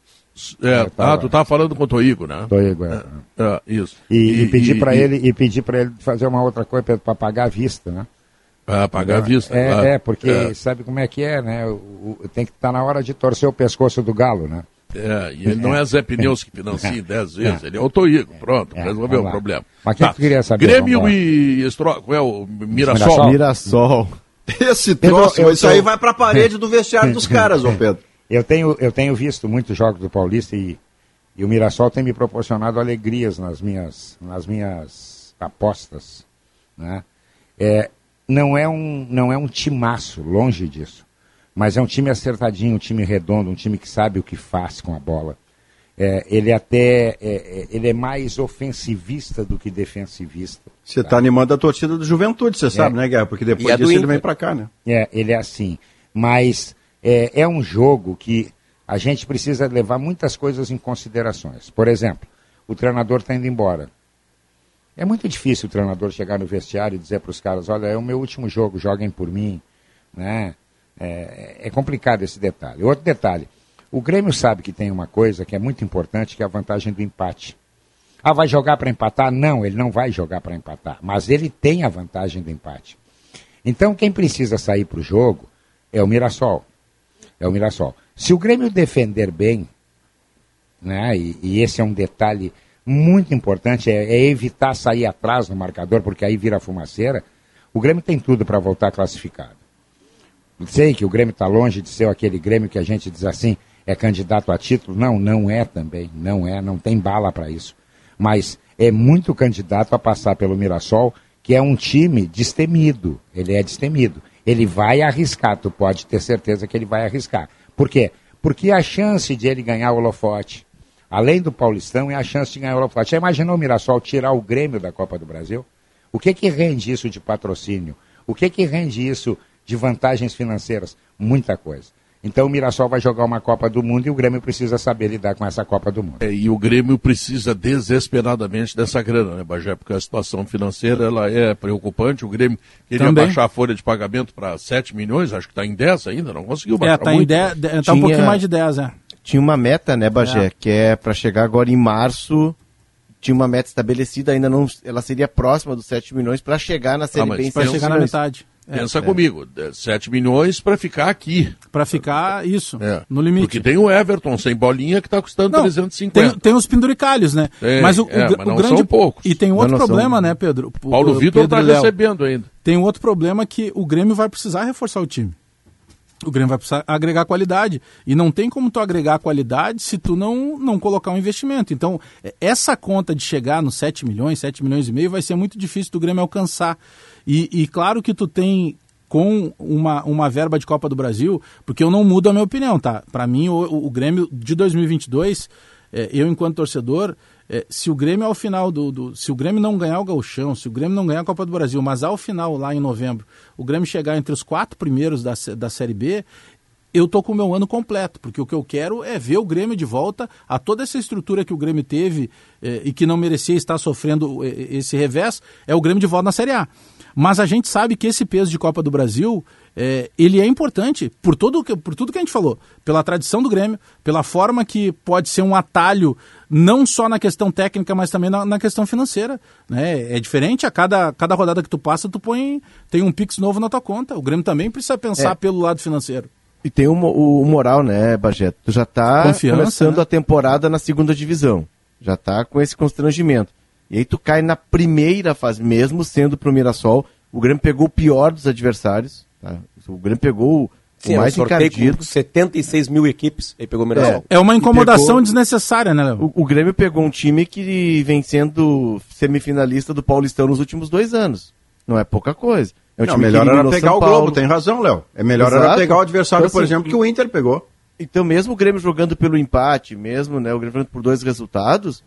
É, tava... Ah, tu estava falando com o Toigo, né? Toigo, é. é, é isso. E, e, e pedir para ele e pedir para ele fazer uma outra coisa para pagar a vista, né? Ah, pagar a vista. É, claro. é porque é. sabe como é que é, né? O, o, tem que estar tá na hora de torcer o pescoço do galo, né? É, e ele não é Zé Pneus que financia dez vezes, ele é o Toigo, pronto, resolveu o problema. Mas quem tá. queria saber? Grêmio e Estro... qual é o Mirassol? Mirassol. Mirassol. Esse troço, isso aí vai para a parede do vestiário dos caras, ô Pedro. Eu tenho, eu tenho visto muitos jogos do Paulista e, e o Mirassol tem me proporcionado alegrias nas minhas, nas minhas apostas. Né? É, não, é um, não é um timaço, longe disso. Mas é um time acertadinho, um time redondo, um time que sabe o que faz com a bola. É, ele até é, é ele é mais ofensivista do que defensivista. Você está tá animando a torcida do Juventude, você é. sabe, né, Guerra? Porque depois disso ele vem para cá, né? É, ele é assim. Mas é, é um jogo que a gente precisa levar muitas coisas em considerações. Por exemplo, o treinador está indo embora. É muito difícil o treinador chegar no vestiário e dizer para os caras: olha, é o meu último jogo, joguem por mim. Né? É, é complicado esse detalhe. Outro detalhe: o Grêmio sabe que tem uma coisa que é muito importante, que é a vantagem do empate. Ah, vai jogar para empatar? Não, ele não vai jogar para empatar, mas ele tem a vantagem do empate. Então, quem precisa sair para o jogo é o Mirassol. É o Mirassol. Se o Grêmio defender bem, né, e, e esse é um detalhe muito importante, é, é, evitar sair atrás no marcador, porque aí vira fumaceira, o Grêmio tem tudo para voltar classificado. Sei que o Grêmio está longe de ser aquele Grêmio que a gente diz assim, é candidato a título? Não, não é também, não é, não tem bala para isso. Mas é muito candidato a passar pelo Mirassol, que é um time destemido, ele é destemido. Ele vai arriscar, tu pode ter certeza que ele vai arriscar. Por quê? Porque a chance de ele ganhar o holofote, além do Paulistão, é a chance de ganhar o holofote. Já imaginou o Mirassol tirar o Grêmio da Copa do Brasil? O que que rende isso de patrocínio? O que que rende isso de vantagens financeiras? Muita coisa. Então o Mirassol vai jogar uma Copa do Mundo e o Grêmio precisa saber lidar com essa Copa do Mundo. É, e o Grêmio precisa desesperadamente dessa grana, né, Bagé? Porque a situação financeira ela é preocupante. O Grêmio queria Também. baixar a folha de pagamento para 7 milhões, acho que está em 10 ainda, não conseguiu baixar. É, está em 10, está um pouquinho mais de 10, é. Tinha uma meta, né, Bagé, é. que é para chegar agora em março tinha uma meta estabelecida, ainda não, ela seria próxima dos 7 milhões para chegar na Série ah, B. Para chegar na metade. É, Pensa é. comigo, 7 milhões para ficar aqui. Para ficar, isso, é. no limite. Porque tem o Everton sem bolinha que está custando não, 350. Tem, tem os penduricalhos, né? Tem, mas o, é, o, mas o grande. poucos. E tem outro problema, são... né, Pedro? Paulo Vitor está recebendo ainda. Tem outro problema que o Grêmio vai precisar reforçar o time. O Grêmio vai precisar agregar qualidade. E não tem como tu agregar qualidade se tu não, não colocar um investimento. Então, é, essa conta de chegar nos 7 milhões, 7 milhões e meio, vai ser muito difícil do Grêmio alcançar. E, e claro que tu tem com uma, uma verba de Copa do Brasil, porque eu não mudo a minha opinião, tá? Para mim, o, o, Grêmio de 2022, é, eu enquanto torcedor, é, se o Grêmio ao final do, do, Se o Grêmio não ganhar o Gauchão, se o Grêmio não ganhar a Copa do Brasil, mas ao final, lá em novembro, o Grêmio chegar entre os quatro primeiros da, da Série B, eu tô com o meu ano completo, porque o que eu quero é ver o Grêmio de volta a toda essa estrutura que o Grêmio teve eh, e que não merecia estar sofrendo eh, esse revés, é o Grêmio de volta na Série A. Mas a gente sabe que esse peso de Copa do Brasil, é, ele é importante por, todo, por tudo que a gente falou. Pela tradição do Grêmio, pela forma que pode ser um atalho, não só na questão técnica, mas também na, na questão financeira. Né? É diferente, a cada, cada rodada que tu passa, tu põe, tem um Pix novo na tua conta. O Grêmio também precisa pensar é. pelo lado financeiro. E tem o, o, moral, né, Bajeto? Tu já está começando né? a temporada na segunda divisão. Já está com esse constrangimento. E aí tu cai na primeira fase, mesmo sendo pro Mirassol. O Grêmio pegou o pior dos adversários. Tá? O Grêmio pegou Sim, o mais encardido. Com 76 mil equipes, aí pegou o Mirassol. É, é uma incomodação pegou, desnecessária, né, Léo? O, o, Grêmio pegou um time que vem sendo semifinalista do Paulistão nos últimos dois anos. Não é pouca coisa. É um Não, melhor era pegar o Globo, tem razão, Léo. É melhor Exato. era pegar o adversário, então, por assim, exemplo, que o Inter pegou. Então, mesmo o Grêmio jogando pelo empate, mesmo né, o Grêmio jogando por dois resultados,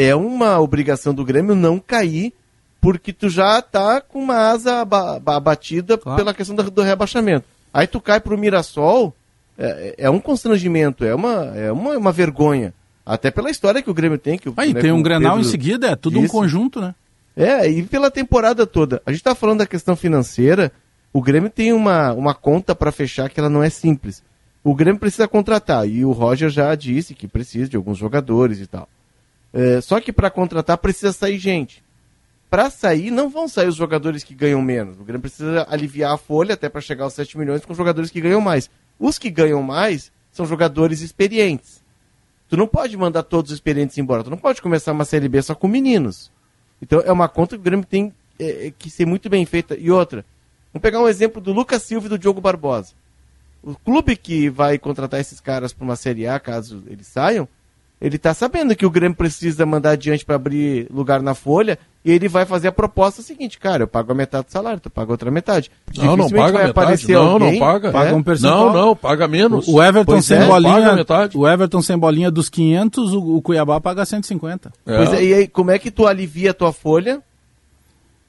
é uma obrigação do Grêmio não cair, porque tu já tá com uma asa abatida claro. pela questão do, rebaixamento. Aí tu cai pro Mirassol, é, é, um constrangimento, é uma, é uma, uma vergonha. Até pela história que o Grêmio tem. Que, Aí né, tem um Grenal Pedro em seguida, é tudo disse. um conjunto, né? É, e pela temporada toda. A gente tá falando da questão financeira, o Grêmio tem uma, uma conta para fechar que ela não é simples. O Grêmio precisa contratar, e o Roger já disse que precisa de alguns jogadores e tal. É, só que para contratar precisa sair gente. Para sair, não vão sair os jogadores que ganham menos. O Grêmio precisa aliviar a folha até para chegar aos 7 milhões com jogadores que ganham mais. Os que ganham mais são jogadores experientes. Tu não pode mandar todos os experientes embora. Tu não pode começar uma Série B só com meninos. Então é uma conta que o Grêmio tem é, é que ser muito bem feita. E outra, vamos pegar um exemplo do Lucas Silva e do Diogo Barbosa. O clube que vai contratar esses caras para uma Série A, caso eles saiam, ele está sabendo que o Grêmio precisa mandar adiante para abrir lugar na folha e ele vai fazer a proposta seguinte, cara, eu pago a metade do salário, tu paga outra metade. Não, não paga metade. Não, alguém, não paga. Paga um percentual. Não, não, paga menos. O Everton sem é, bolinha, o Everton sem bolinha dos 500, o, o Cuiabá paga 150. É. Pois é, e aí como é que tu alivia a tua folha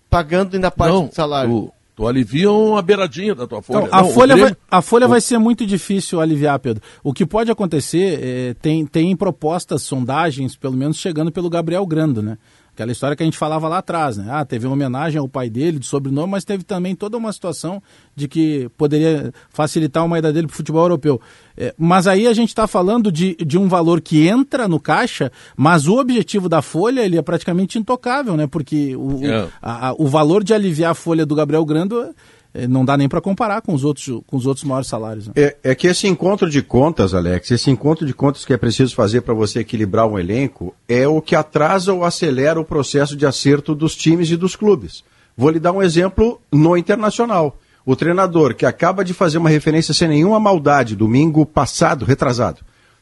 pagando ainda parte não, do salário? O Tu aliviam a beiradinha da tua folha. Então, a, Não, folha Grêmio... vai, a folha o... vai ser muito difícil aliviar, Pedro. O que pode acontecer, é, tem, tem propostas, sondagens, pelo menos chegando pelo Gabriel Grando, né? Aquela história que a gente falava lá atrás, né? Ah, teve uma homenagem ao pai dele, de sobrenome, mas teve também toda uma situação de que poderia facilitar uma ida dele para o futebol europeu. É, mas aí a gente está falando de, de um valor que entra no caixa, mas o objetivo da folha ele é praticamente intocável, né? Porque o, é. a, a, o valor de aliviar a folha do Gabriel Grando não dá nem para comparar com os outros, com os outros maiores salários. Né? É, é, que esse encontro de contas, Alex, esse encontro de contas que é preciso fazer para você equilibrar um elenco, é o que atrasa ou acelera o processo de acerto dos times e dos clubes. Vou lhe dar um exemplo no Internacional. O treinador que acaba de fazer uma referência sem nenhuma maldade, domingo passado, retrasado,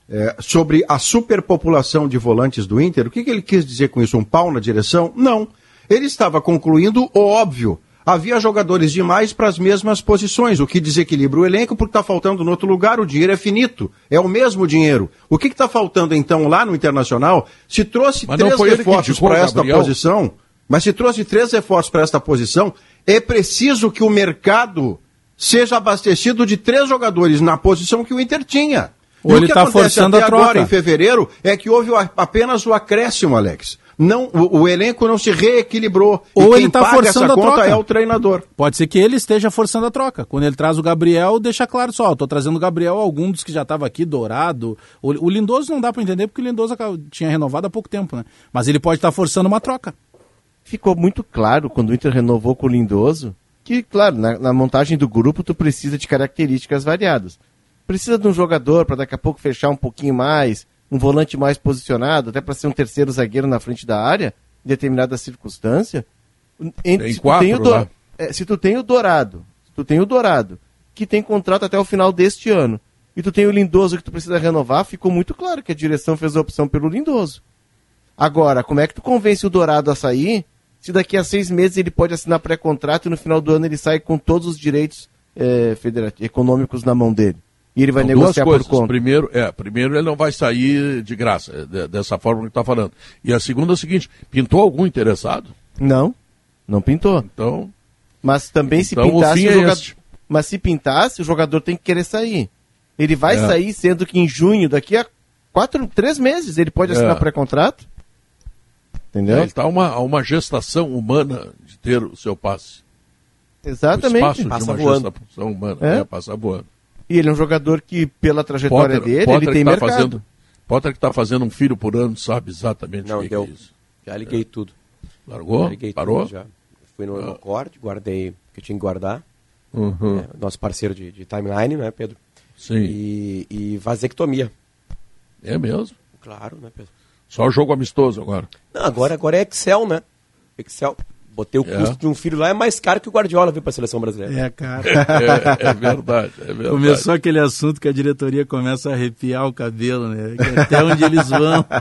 é, sobre a superpopulação de volantes do Inter, o que, que ele quis dizer com isso? Um pau na direção? Não. Ele estava concluindo o óbvio havia jogadores demais para as mesmas posições, o que desequilibra o elenco porque está faltando no outro lugar, o dinheiro é finito, é o mesmo dinheiro. O que está faltando então lá no Internacional? Se trouxe mas três reforços para esta posição, mas se trouxe três reforços para esta posição, é preciso que o mercado seja abastecido de três jogadores na posição que o Inter tinha. Ou e ele está forçando a troca. agora, em fevereiro, é que houve apenas o acréscimo, Alex. Não, o, o elenco não se reequilibrou. Ou ele está forçando a troca. é o treinador. Pode ser que ele esteja forçando a troca. Quando ele traz o Gabriel, deixa claro só, estou trazendo o Gabriel, algum dos que já estava aqui, Dourado. O, o Lindoso não dá para entender porque o Lindoso tinha renovado há pouco tempo, né? Mas ele pode estar tá forçando uma troca. Ficou muito claro quando o Inter renovou com o Lindoso que, claro, na, na montagem do grupo tu precisa de características variadas. Precisa de um jogador para daqui a pouco fechar um pouquinho mais, um volante mais posicionado, até para ser um terceiro zagueiro na frente da área, em determinada circunstância. Tem se, quatro, tu tem o é, se tu tem o Dourado, se tu tem o Dourado, que tem contrato até o final deste ano, e tu tem o Lindoso que tu precisa renovar, ficou muito claro que a direção fez a opção pelo Lindoso. Agora, como é que tu convence o Dourado a sair se daqui a seis meses ele pode assinar pré-contrato e no final do ano ele sai com todos os direitos é, econômicos na mão dele. E ele vai São negociar por conta. Primeiro, é, primeiro, ele não vai sair de graça, é, de, dessa forma que está falando. E a segunda é o seguinte: pintou algum interessado? Não, não pintou. Então. Mas também então, se pintasse o, o jogador. É mas se pintasse, o jogador tem que querer sair. Ele vai é. sair, sendo que em junho, daqui a quatro, três meses, ele pode assinar é. pré-contrato. Entendeu? Ele está uma, uma gestação humana de ter o seu passe. Exatamente. O espaço passa de uma voando. gestação humana. É? é, passa voando. E ele é um jogador que, pela trajetória Potter, dele, Potter ele tem tá mercado. Fazendo, Potter que está fazendo um filho por ano, sabe exatamente Não, o que, deu. é isso. Já liguei é. tudo. Largou? Já liguei Parou? Tudo, já. Fui no, no corte, guardei o que eu tinha que guardar. Uhum. É, nosso parceiro de, de, timeline, né, Pedro? Sim. E, e vasectomia. É mesmo? Claro, né, Pedro? Só jogo amistoso agora. Não, agora, agora é Excel, né? Excel. Botei o é. custo de um filho lá, é mais caro que o Guardiola viu para a seleção brasileira. É, cara. é, é, verdade, é verdade. Começou aquele assunto que a diretoria começa a arrepiar o cabelo, né? Até onde eles vão.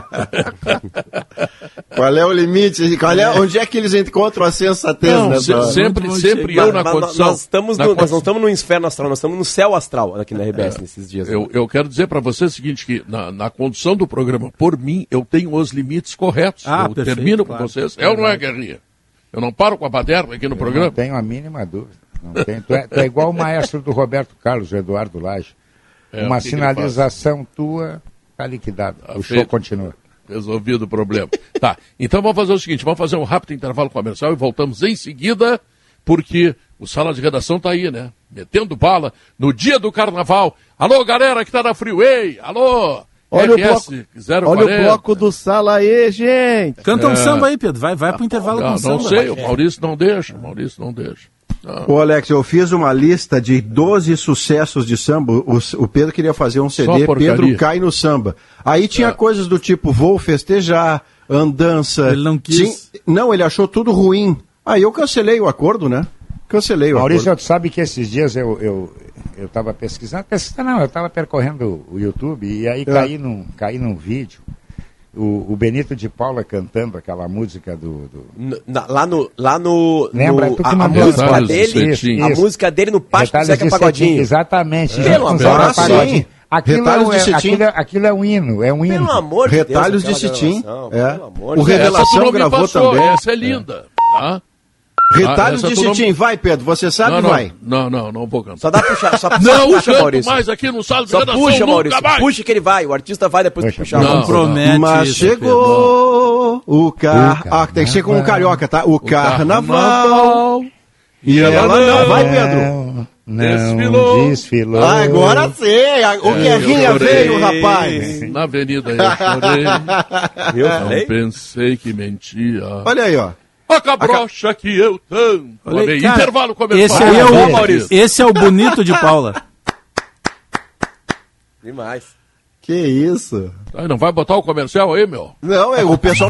Qual é o limite? Qual é, onde é que eles encontram a sensatez? Não, né, se, sempre, sempre eu na condição. Nós, estamos no, nós não estamos no inferno astral, nós estamos no céu astral aqui na RBS é, nesses dias. Eu, eu quero dizer para você o seguinte, que na, na condução do programa, por mim, eu tenho os limites corretos. Ah, eu perfeito, termino claro, com vocês. É ou não é, Guerrinha? Eu não paro com a baderna aqui no eu programa? Não tenho a mínima dúvida. Não tenho. Tu, é, tu é igual o maestro do Roberto Carlos, Eduardo Lage. É, Uma que sinalização que tua está liquidado. Tá o feito. show continua. Resolvido o problema. tá, então vamos fazer o seguinte, vamos fazer um rápido intervalo comercial e voltamos em seguida, porque o Sala de Redação está aí, né? Metendo bala no dia do Carnaval. Alô, galera que está na Freeway, alô! Olha, o bloco, olha o bloco do sala aí, gente. Canta um é. samba aí, Pedro. Vai, vai pro intervalo não, com samba. Não sei, o Maurício não deixa. O Maurício não deixa. Não. Ô Alex, eu fiz uma lista de 12 sucessos de samba. O, o Pedro queria fazer um CD, Pedro cai no samba. Aí tinha é. coisas do tipo, vou festejar, andança. Ele não quis. Tinha... Não, ele achou tudo ruim. Aí eu cancelei o acordo, né? Cancelei o Maurício, acordo. tu sabe que esses dias eu, eu, eu estava pesquisando, pesquisando não, eu estava percorrendo o YouTube e aí é. caí, num, caí num vídeo, o, o, Benito de Paula cantando aquela música do... do... Na, lá no... Lá no, Lembra? No, a, a música dele, isso, isso. a música dele no Pátio do Zeca Pagodinho. Exatamente. É. Pelo amor de Deus. Aquilo, é, de aquilo, é, aquilo é um hino, é um hino. Pelo amor de Retalhos Deus. de Citim. É. O Revelação gravou passou, também. Essa é linda. É. Tá? Retalhos ah, de Citim, não... vai, Pedro, você sabe, não, não, vai. Não, não, não vou cantar. Só dá puxar, só Não puxa, Maurício. mais aqui no sala de só puxa, Maurício, puxa que ele vai, o artista vai depois puxa, puxar. Não, promete Mas isso, chegou o carro, ah, tem que ser com um carioca, tá? O, o carnaval. carnaval. E ela, ela não, vai, Pedro. Não, desfilou. desfilou. Ah, agora sim, o é, Guerrinha veio, rapaz. Na avenida eu chorei. eu não pensei que mentia. Olha aí, ó. A cabrocha que eu tanto cara, Intervalo comercial. Esse, é o, Maurício. esse é o bonito de Paula. Demais. Que isso? Aí não vai botar o comercial aí, meu? Não, é o pessoal...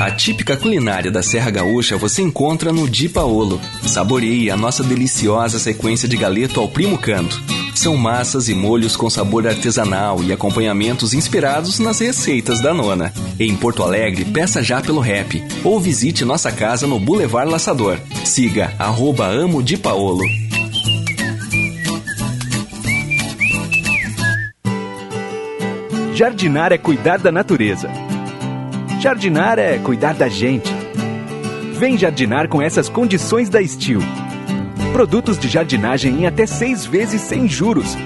A típica culinária da Serra Gaúcha você encontra no Di Paolo. Saboreie a nossa deliciosa sequência de galeto ao primo canto. São massas e molhos com sabor artesanal e acompanhamentos inspirados nas receitas da nona. Em Porto Alegre, peça já pelo rap ou visite nossa casa no Boulevard Laçador. Siga arroba Amo de Paolo. Jardinar é cuidar da natureza. Jardinar é cuidar da gente. Vem jardinar com essas condições da Steel. Produtos de jardinagem em até seis vezes sem juros.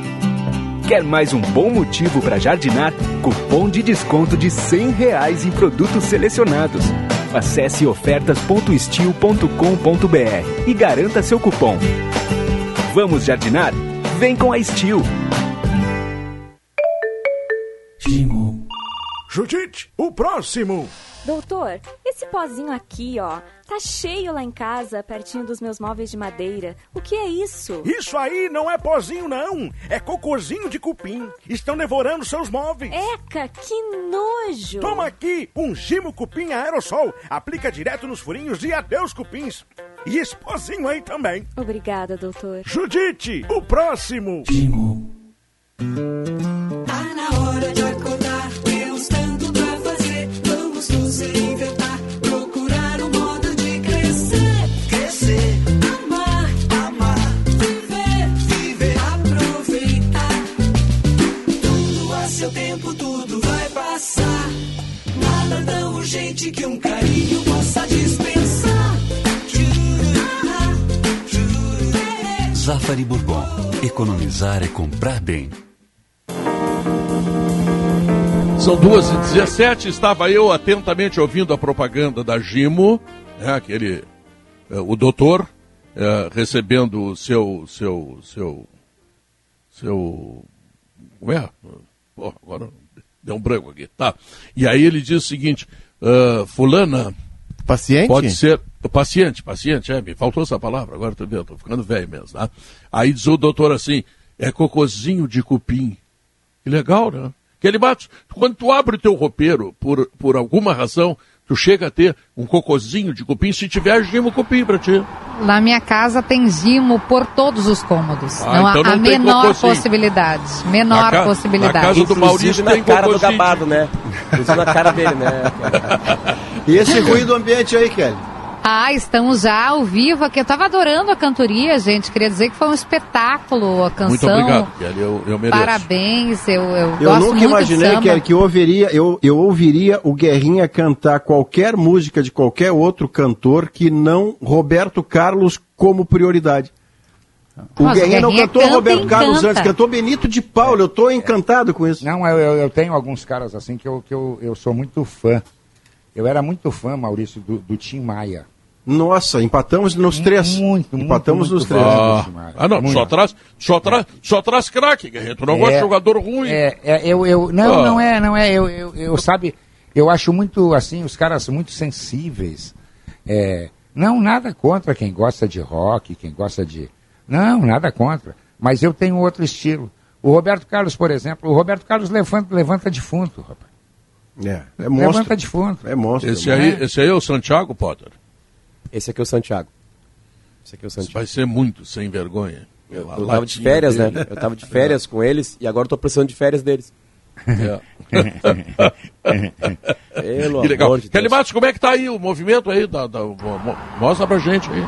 Quer mais um bom motivo para jardinar? Cupom de desconto de 100 reais em produtos selecionados. Acesse ofertas.estil.com.br e garanta seu cupom. Vamos jardinar? Vem com a Steel. Judite, o próximo! Doutor, esse pozinho aqui, ó, tá cheio lá em casa, pertinho dos meus móveis de madeira. O que é isso? Isso aí não é pozinho, não. É cocôzinho de cupim. Estão devorando seus móveis. Eca, que nojo! Toma aqui um Gimo Cupim Aerosol. Aplica direto nos furinhos e adeus cupins. E esse pozinho aí também. Obrigada, doutor. Judite, o próximo! Gimo. Nada tão urgente que um carinho possa dispensar. Zafari Bourbon. Economizar é comprar bem. São duas e 17 estava eu atentamente ouvindo a propaganda da Gimo, né, aquele, eh, o doutor, eh, recebendo o seu, seu, seu, seu, como é? Pô, agora deu um branco aqui, tá. E aí ele diz o seguinte, ah, fulana... Paciente? Pode ser, paciente, paciente, é, me faltou essa palavra, agora tô vendo, tô ficando velho mesmo, tá? Aí diz o doutor assim, é cocôzinho de cupim. Que legal, né? Kelly Matos, quando tu abre o teu roupeiro, por, por alguma razão, tu chega a ter um cocôzinho de cupim, se tiver gimo cupim pra ti. Na minha casa tem gimo por todos os cômodos. Ah, não então há não a tem menor cocôzinho. possibilidade. Menor Na ca- possibilidade. na casa do Maurício na tem cara do gabado, né? Inclusive na cara dele, né? E esse ruído ambiente aí, Kelly? Ah, estamos já ao vivo aqui. Eu tava adorando a cantoria, gente. Queria dizer que foi um espetáculo a canção. Muito obrigado, Kelly, eu, eu mereço. Parabéns, eu, eu, Eu gosto nunca muito imaginei. Kelly, que eu ouviria, eu, eu ouviria o Guerrinha cantar qualquer música de qualquer outro cantor que não Roberto Carlos como prioridade. O Mas o Guerrinha não Guerrinha cantou canta Roberto Carlos encanta. antes, cantou Benito de Paulo. Eu estou encantado com isso. Não, eu, eu, eu tenho alguns caras assim que, eu, que eu, eu sou muito fã. Eu era muito fã, Maurício, do, do Tim Maia. Nossa, empatamos nos três. Muito, Empatamos muito, nos muito três. Ah, ah, não, só traz, só traz, só traz craque, Guerreiro. Tu não É, gosta de jogador ruim. É, é, eu, eu, não, Ah. não é, não é. Eu, eu, eu, sabe, eu acho muito, assim, os caras muito sensíveis. É, não, nada contra quem gosta de rock, quem gosta de. Não, nada contra. Mas eu tenho outro estilo. O Roberto Carlos, por exemplo, o Roberto Carlos levanta, levanta defunto, rapaz. É, é Levanta defunto. É monstro. Esse aí, esse aí é o Santiago Potter. Esse aqui é o Santiago. Esse aqui é o Santiago. Vai ser muito sem vergonha. Eu, eu tava de férias, né? dele. Eu tava de férias com eles e agora eu tô precisando de férias deles. Pelo que legal. de como é que tá aí o movimento aí? Da, da- mo- mo- mostra pra gente aí.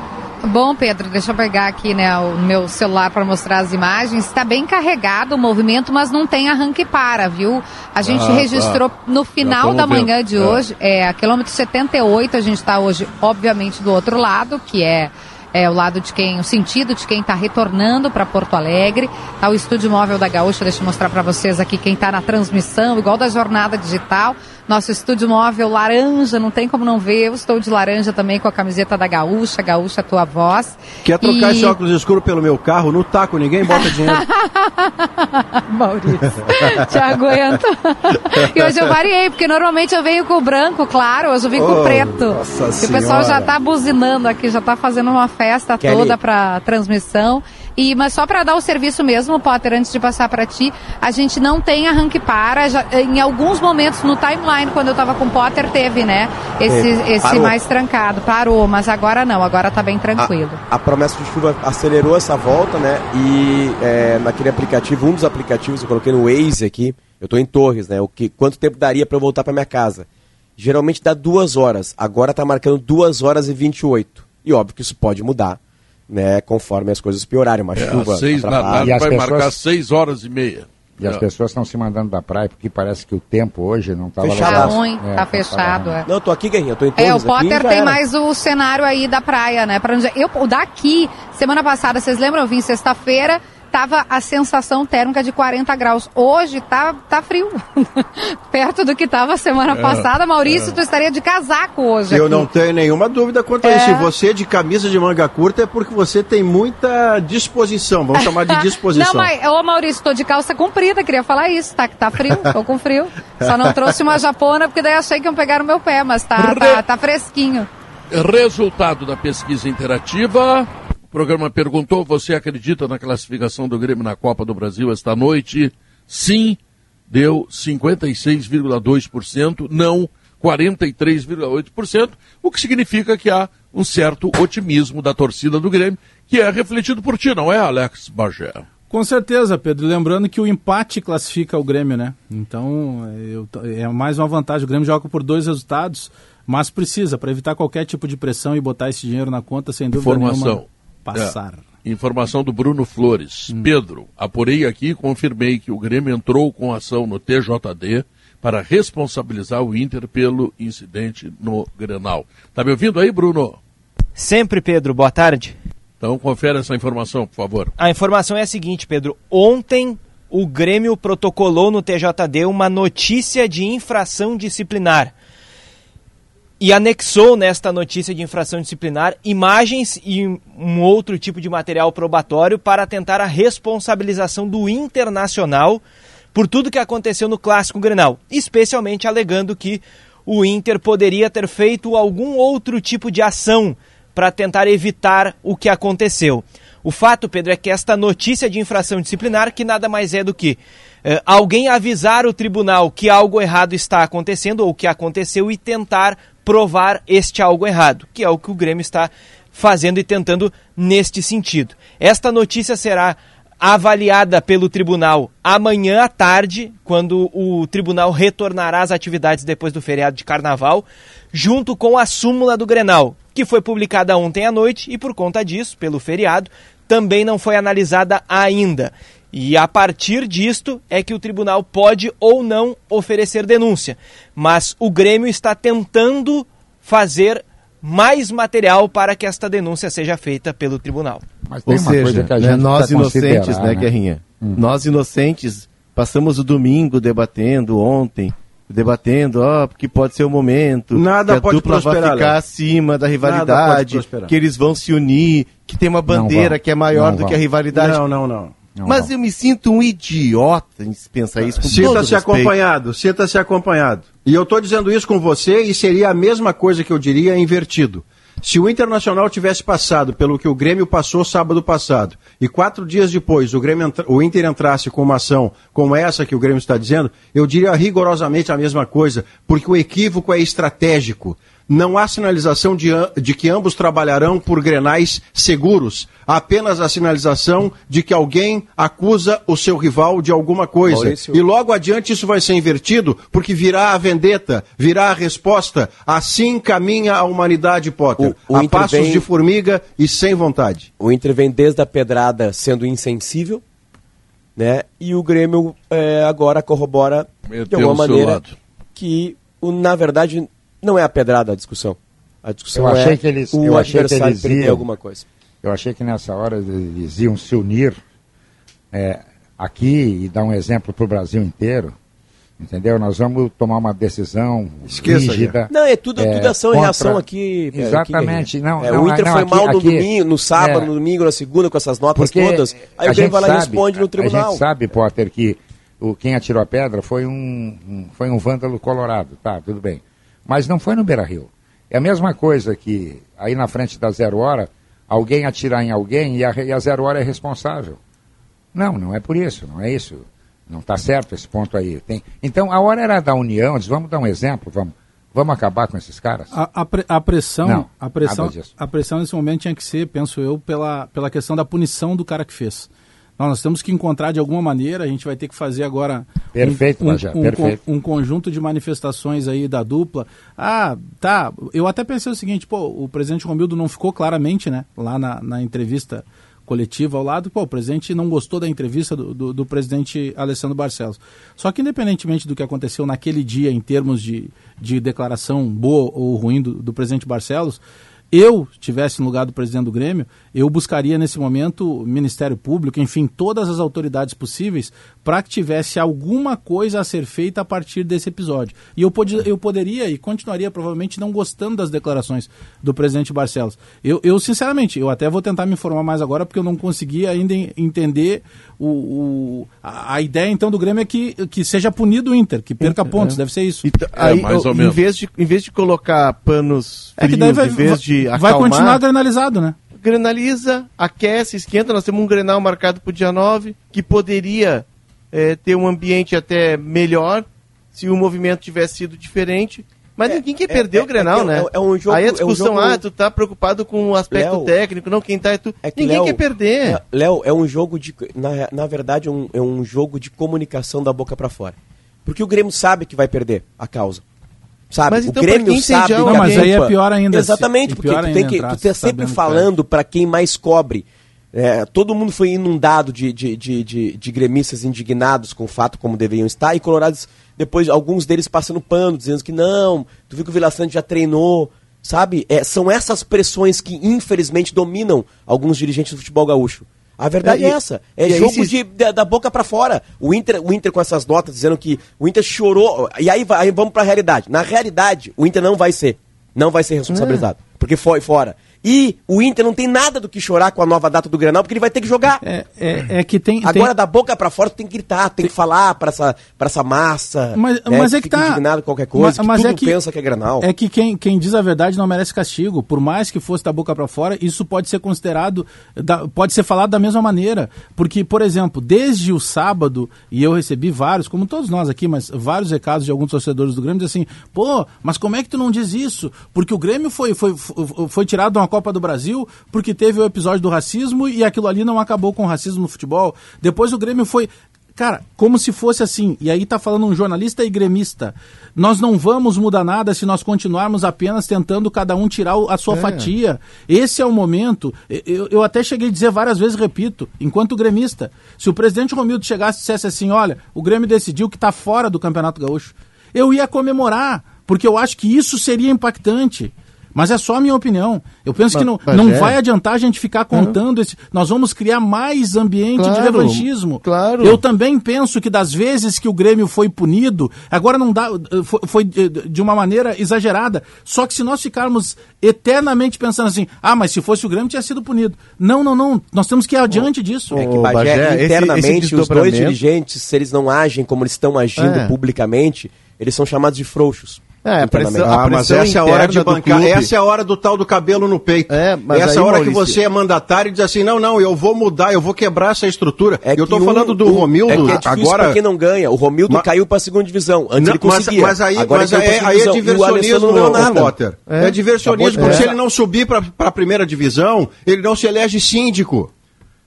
Bom, Pedro, deixa eu pegar aqui né, o meu celular para mostrar as imagens. Está bem carregado o movimento, mas não tem arranque e para, viu? A gente Ah, registrou tá. no final da manhã vendo. de É. hoje, é, a quilômetro 78, a gente está hoje, obviamente, do outro lado, que é, é o lado de quem, o sentido de quem está retornando para Porto Alegre. Tá o estúdio móvel da Gaúcha, deixa eu mostrar para vocês aqui quem está na transmissão, igual da jornada digital. Nosso estúdio móvel laranja, não tem como não ver. Eu estou de laranja também com a camiseta da Gaúcha, Gaúcha tua voz. Quer trocar E- esse óculos escuro pelo meu carro? No taco, ninguém bota dinheiro. Maurício, te aguento. e hoje eu variei, porque normalmente eu venho com o branco, claro, hoje eu vim com Oh, o preto. nossa e o pessoal já Senhora. tá buzinando aqui, já tá fazendo uma festa Kelly. toda pra transmissão. E, mas só para dar o serviço mesmo, Potter, antes de passar para ti, a gente não tem arranque para. Já, em alguns momentos no timeline, quando eu tava com o Potter, teve, né? Esse, esse mais trancado. Parou, mas agora não, agora tá bem tranquilo. A promessa de chuva acelerou essa volta, né? E é, naquele aplicativo, um dos aplicativos, eu coloquei no Waze aqui, eu tô em Torres, né? O que, quanto tempo daria para eu voltar para minha casa? Geralmente dá duas horas, agora tá marcando duas horas e 28. E óbvio que isso pode mudar, né? Conforme as coisas piorarem, uma É, chuva. às seis da tarde vai marcar seis horas e meia. E as É. pessoas estão se mandando da praia porque parece que o tempo hoje não estava Fechado. Tá ruim, É, tá fechado, ruim. é. Não, tô aqui, Guerrinha, eu tô em É, o aqui, Potter já tem era. mais o cenário aí da praia, né? Pra onde... eu, o daqui, semana passada, vocês lembram? Eu vim sexta-feira, tava a sensação térmica de 40 graus. Hoje tá, tá frio. Perto do que tava semana É, passada. Maurício, é. tu estaria de casaco hoje. Eu aqui. não tenho nenhuma dúvida quanto a É. isso. E você de camisa de manga curta é porque você tem muita disposição. Vamos chamar de disposição. Não, mas, ô Maurício, tô de calça comprida, queria falar isso, tá? Que tá frio, tô com frio. Só não trouxe uma japona, porque daí achei que iam pegar no meu pé, mas tá, tá, tá fresquinho. Resultado da pesquisa interativa. O programa perguntou: você acredita na classificação do Grêmio na Copa do Brasil esta noite? Sim, deu 56,2%, não 43,8%, o que significa que há um certo otimismo da torcida do Grêmio, que é refletido por ti, não é, Alex Bagé? Com certeza, Pedro. Lembrando que o empate classifica o Grêmio, né? Então, é, eu- é mais uma vantagem. O Grêmio joga por dois resultados, mas precisa, para evitar qualquer tipo de pressão e botar esse dinheiro na conta, sem dúvida Informação. nenhuma, passar. É, informação do Bruno Flores. Pedro, apurei aqui e confirmei que o Grêmio entrou com ação no TJD para responsabilizar o Inter pelo incidente no Grenal. Tá me ouvindo aí, Bruno? Sempre, Pedro. Boa tarde. Então confere essa informação, por favor. A informação é a seguinte, Pedro. Ontem o Grêmio protocolou no TJD uma notícia de infração disciplinar. E anexou nesta notícia de infração disciplinar imagens e um outro tipo de material probatório para tentar a responsabilização do Internacional por tudo que aconteceu no Clássico Grenal, especialmente alegando que o Inter poderia ter feito algum outro tipo de ação para tentar evitar o que aconteceu. O fato, Pedro, é que esta notícia de infração disciplinar, que nada mais é do que eh, alguém avisar o tribunal que algo errado está acontecendo ou que aconteceu e tentar provar este algo errado, que é o que o Grêmio está fazendo e tentando neste sentido. Esta notícia será avaliada pelo tribunal amanhã à tarde, quando o tribunal retornará às atividades depois do feriado de carnaval, junto com a súmula do Grenal, que foi publicada ontem à noite e por conta disso, pelo feriado, também não foi analisada ainda. E a partir disto é que o tribunal pode ou não oferecer denúncia. Mas o Grêmio está tentando fazer mais material para que esta denúncia seja feita pelo tribunal. Ou seja, né, nós inocentes, né, Guerrinha? Nós inocentes passamos o domingo debatendo ontem, debatendo, ó, porque pode ser o momento, Nada que a pode dupla vai ficar Léo. acima da rivalidade, que eles vão se unir, que tem uma bandeira que é maior Não do vão. que a rivalidade. Não, não, não. Não Mas eu me sinto um idiota em pensar isso com Sinta-se acompanhado, sinta-se acompanhado. E eu estou dizendo isso com você e seria a mesma coisa que eu diria invertido. Se o Internacional tivesse passado pelo que o Grêmio passou sábado passado e quatro dias depois o, Grêmio entra- o Inter entrasse com uma ação como essa que o Grêmio está dizendo, eu diria rigorosamente a mesma coisa, porque o equívoco é estratégico. Não há sinalização de, de que ambos trabalharão por grenais seguros. Há apenas a sinalização de que alguém acusa o seu rival de alguma coisa. Maurício. E logo adiante isso vai ser invertido, porque virá a vendetta, virá a resposta. Assim caminha a humanidade, Potter. O- o a Inter passos vem- de formiga e sem vontade. O Inter vem desde a pedrada sendo insensível, né? E o Grêmio é, agora corrobora de Meteu alguma o seu maneira lado. que, na verdade, não é a pedrada a discussão. A discussão Eu achei é que eles, o eu achei que eles iam, alguma coisa. Eu achei que nessa hora eles iam se unir é, aqui e dar um exemplo para o Brasil inteiro. Entendeu? Nós vamos tomar uma decisão Esqueça, rígida. Não, é tudo, tudo ação e contra- reação aqui. é, Exatamente. aqui, não, é, não, o Inter não, foi aqui- mal no aqui- domingo, no sábado, é, no domingo, na segunda, com essas notas porque todas. Aí a o Grêmio gente vai lá e sabe- responde no A tribunal. gente sabe, Potter, que o, quem atirou a pedra foi um, um- foi um vândalo colorado. Tá, tudo bem. Mas não foi no Beira-Rio. É a mesma coisa que aí na frente da zero hora, alguém atirar em alguém e a, e a zero hora é responsável. Não, não é por isso, não é isso. Não está certo esse ponto aí. Tem... Então a hora era da união, diz, vamos dar um exemplo, vamos, vamos acabar com esses caras? A, a pre- a pressão, Não, a pressão, a pressão nesse momento tinha que ser, penso eu, pela, pela questão da punição do cara que fez. Não, nós temos que encontrar de alguma maneira, a gente vai ter que fazer agora um- Perfeito, um, Bajé, um, perfeito. um conjunto de manifestações aí da dupla. Ah, tá. Eu até pensei o seguinte, pô, o presidente Romildo não ficou claramente, né, lá na, na entrevista coletiva ao lado, pô, o presidente não gostou da entrevista do, do, do, presidente Alessandro Barcelos. Só que independentemente do que aconteceu naquele dia em termos de, de declaração boa ou ruim do, do presidente Barcelos, eu tivesse no lugar do presidente do Grêmio, eu buscaria nesse momento o Ministério Público, enfim, todas as autoridades possíveis para que tivesse alguma coisa a ser feita a partir desse episódio. E eu, pod eu poderia e continuaria provavelmente não gostando das declarações do presidente Barcelos. Eu, eu, sinceramente, eu até vou tentar me informar mais agora porque eu não consegui ainda entender o, o a, a, ideia então do Grêmio é que, que seja punido o Inter, que perca pontos, é. deve ser isso. Então, aí, é, mais ou em menos. Vez de, em vez de colocar panos frios, é que daí vai, em vez de vai acalmar, continuar granalizado, né? Granaliza, aquece, esquenta. Nós temos um Grenal marcado para o dia 9, que poderia é, ter um ambiente até melhor se o movimento tivesse sido diferente. Mas é, ninguém quer é, perder o Grenal, é, né? É, um jogo, Aí a discussão, um jogo... ah, tu tá preocupado com o aspecto Léo, técnico, não, quem tá é tu. ninguém Léo, quer perder. Léo, é um jogo de. Na, na verdade, um, é um jogo de comunicação da boca para fora. Porque o Grêmio sabe que vai perder a causa. Sabe? Mas então, o Grêmio sabe. Já... Não, mas aí é pior ainda. Exatamente, porque tu, tem que, tu tá sempre falando para quem mais cobre. É, todo mundo foi inundado de, de, de, de, de gremistas indignados com o fato como deveriam estar, e colorados, depois, alguns deles passando pano, dizendo que não, tu viu que o Vila Sante já treinou, sabe? É, são essas pressões que, infelizmente, dominam alguns dirigentes do futebol gaúcho. A verdade é, é essa. É jogo se... de, da, da, boca para fora. O Inter, o Inter com essas notas dizendo que o Inter chorou. E aí, aí vamos para a realidade. Na realidade, o Inter não vai ser. Não vai ser responsabilizado. Porque foi fora. E o Inter não tem nada do que chorar com a nova data do Grenal, porque ele vai ter que jogar. É, é, é que tem. Agora, tem... da boca para fora, tu tem que gritar, tem, tem... que falar para essa, pra essa massa. Mas, né, mas é que, que tá. indignado qualquer coisa, mas, mas é que pensa que é Grenal. É que quem, quem diz a verdade não merece castigo. Por mais que fosse da boca para fora, isso pode ser considerado, da, pode ser falado da mesma maneira. Porque, por exemplo, desde o sábado, e eu recebi vários, como todos nós aqui, mas vários recados de alguns torcedores do Grêmio, assim: pô, mas como é que tu não diz isso? Porque o Grêmio foi, foi, foi, foi tirado de uma Copa do Brasil porque teve o episódio do racismo e aquilo ali não acabou com o racismo no futebol. Depois o Grêmio foi. Cara, como se fosse assim, e aí tá falando um jornalista e gremista. Nós não vamos mudar nada se nós continuarmos apenas tentando cada um tirar a sua é. fatia. Esse é o momento. Eu, eu até cheguei a dizer várias vezes, repito, enquanto gremista, se o presidente Romildo chegasse e dissesse assim: olha, o Grêmio decidiu que está fora do Campeonato Gaúcho, eu ia comemorar, porque eu acho que isso seria impactante. Mas é só a minha opinião. Eu penso mas, que não, não é. vai adiantar a gente ficar contando esse. Nós vamos criar mais ambiente claro, de revanchismo. Claro. Eu também penso que das vezes que o Grêmio foi punido, agora não dá. Foi, foi de uma maneira exagerada. Só que se nós ficarmos eternamente pensando assim, ah, mas se fosse o Grêmio tinha sido punido. Não, não, não. Nós temos que ir adiante disso. É que, Bagé, Bagé internamente, esse, esse os dois dirigentes, se eles não agem como eles estão agindo é. publicamente, eles são chamados de frouxos. É, a pressão, ah, mas essa é a hora de bancar, essa é a hora do tal do cabelo no peito. É, mas essa é a hora Maurício... que você é mandatário e diz assim, não, não, eu vou mudar, eu vou quebrar essa estrutura. É eu tô um, falando do um, Romildo, é que é agora... quem não ganha, o Romildo mas... caiu pra segunda divisão, antes não, ele conseguia. Mas, mas aí, agora mas aí, aí é diversionismo, não nada. Potter. É, é diversionismo, porque se ele não subir pra, pra primeira divisão, ele não se elege síndico.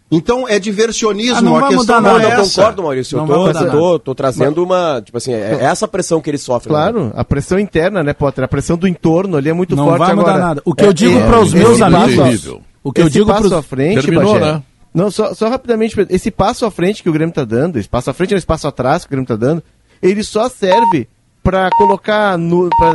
Então é diversionismo, ah, a questão não, é eu concordo, Maurício. Não eu tô, eu tô, tô trazendo uma. Tipo assim, é, é essa pressão que ele sofre. Claro, né? a pressão interna, né, Potter? A pressão do entorno ali é muito não forte vai mudar agora. nada. O que é, eu digo para os meus amigos. O que eu digo passo pros... à frente, Terminou, Bagé, né? Não, só, só rapidamente, esse passo à frente que o Grêmio tá dando, esse passo à frente é esse passo atrás que o Grêmio tá dando, ele só serve para colocar,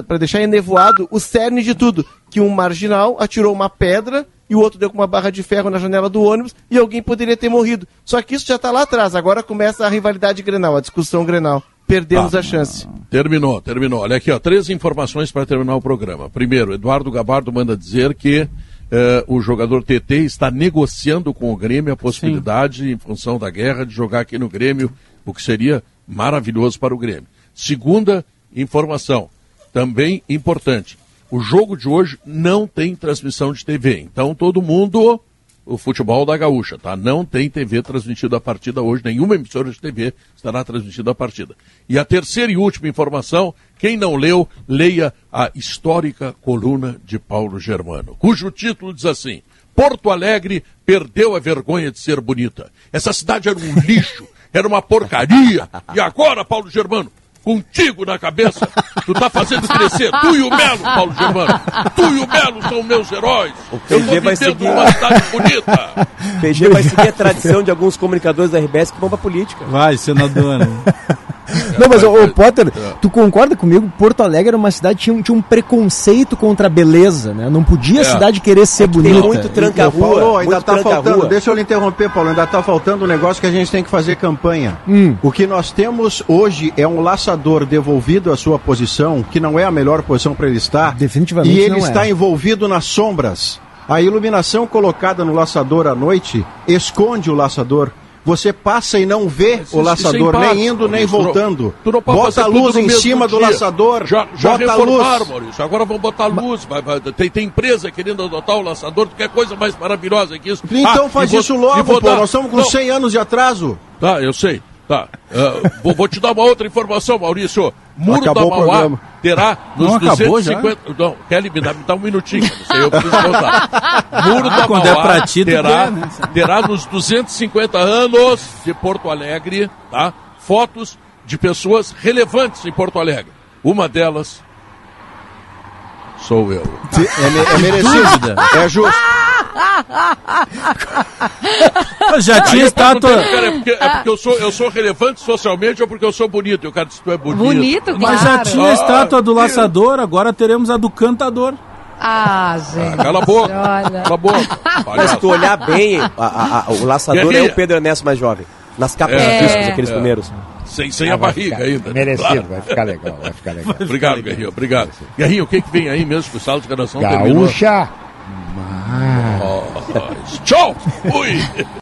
para deixar enevoado o cerne de tudo. Que um marginal atirou uma pedra e o outro deu com uma barra de ferro na janela do ônibus e alguém poderia ter morrido. Só que isso já está lá atrás. Agora começa a rivalidade Grenal, a discussão Grenal. Perdemos ah, a chance. Terminou, terminou. Olha aqui, ó, três informações para terminar o programa. Primeiro, Eduardo Gabardo manda dizer que eh, o jogador TT está negociando com o Grêmio a possibilidade, Sim. em função da guerra, de jogar aqui no Grêmio, o que seria maravilhoso para o Grêmio. Segunda informação, também importante. O jogo de hoje não tem transmissão de TV. Então todo mundo, o futebol da gaúcha, tá? Não tem TV transmitida a partida hoje, nenhuma emissora de TV estará transmitida a partida. E a terceira e última informação, quem não leu, leia a histórica coluna de Paulo Germano, cujo título diz assim: Porto Alegre perdeu a vergonha de ser bonita. Essa cidade era um lixo, era uma porcaria. E agora, Paulo Germano, contigo na cabeça. Tu tá fazendo crescer. Tu e o Melo, Paulo Germano. Tu e o Melo são meus heróis. O Eu tô PG vai vivendo seguir- numa cidade bonita. PG vai seguir a tradição de alguns comunicadores da RBS que vão pra política. Vai, senador. Não, mas, ô, ô, Potter, tu concorda comigo? Porto Alegre era uma cidade que tinha, um- tinha um preconceito contra a beleza, né? Não podia a É. cidade querer ser bonita. Ô, Paulo, ainda tá faltando, deixa eu lhe interromper, Paulo, ainda tá faltando um negócio que a gente tem que fazer campanha. Hum. O que nós temos hoje é um laçador devolvido à sua posição, que não é a melhor posição para ele estar. Definitivamente E ele não é. está envolvido nas sombras. A iluminação colocada no laçador à noite esconde o laçador. Você passa e não vê o isso laçador, em nem indo, nem Maurício. Tu não- voltando. Tu não Bota a luz em cima do laçador. Já, já bota reformaram, luz. Maurício. Agora vão botar luz. Vai, vai, tem, tem empresa querendo adotar o laçador. Tu quer coisa mais maravilhosa que isso? Então Ah, faz vou- isso e logo, vou pô. dar- Nós estamos com Não, 100 anos de atraso. Tá, eu sei. Tá. Ah, vou, vou te dar uma outra informação, Maurício. Muro Acabou da Mauá terá nos Não acabou já? 250... Não, Kelly, me dá, me dá um minutinho. Eu preciso voltar. Muro Ah, da quando é Mauá pra ti, terá, quer, né? terá nos 250 anos de Porto Alegre, tá? Fotos de pessoas relevantes em Porto Alegre. Uma delas sou eu. É, é merecido. É justo. Já tinha eu estátua. cara, é porque, é porque eu, sou, eu sou relevante socialmente ou porque eu sou bonito? E o cara disse, tu é bonito. Bonito, Mas já claro. tinha a Ah, estátua do laçador, agora teremos a do cantador. Ah, gente. Cala a boca. Olha. Cala a boca. Mas se tu olhar bem, a- a- a- o laçador Guerrinha. é o Pedro Ernesto mais jovem. Nas capas É. dos discos, aqueles É. primeiros. Sem, sem Ah, a vai barriga ficar ainda. Merecido, Claro. vai ficar legal, vai ficar legal. Obrigado, Guerrinho. Obrigado. Guerrinho, o que, que vem aí mesmo que o sala de terminou? Gaúcha. Oh, tchau! Fui!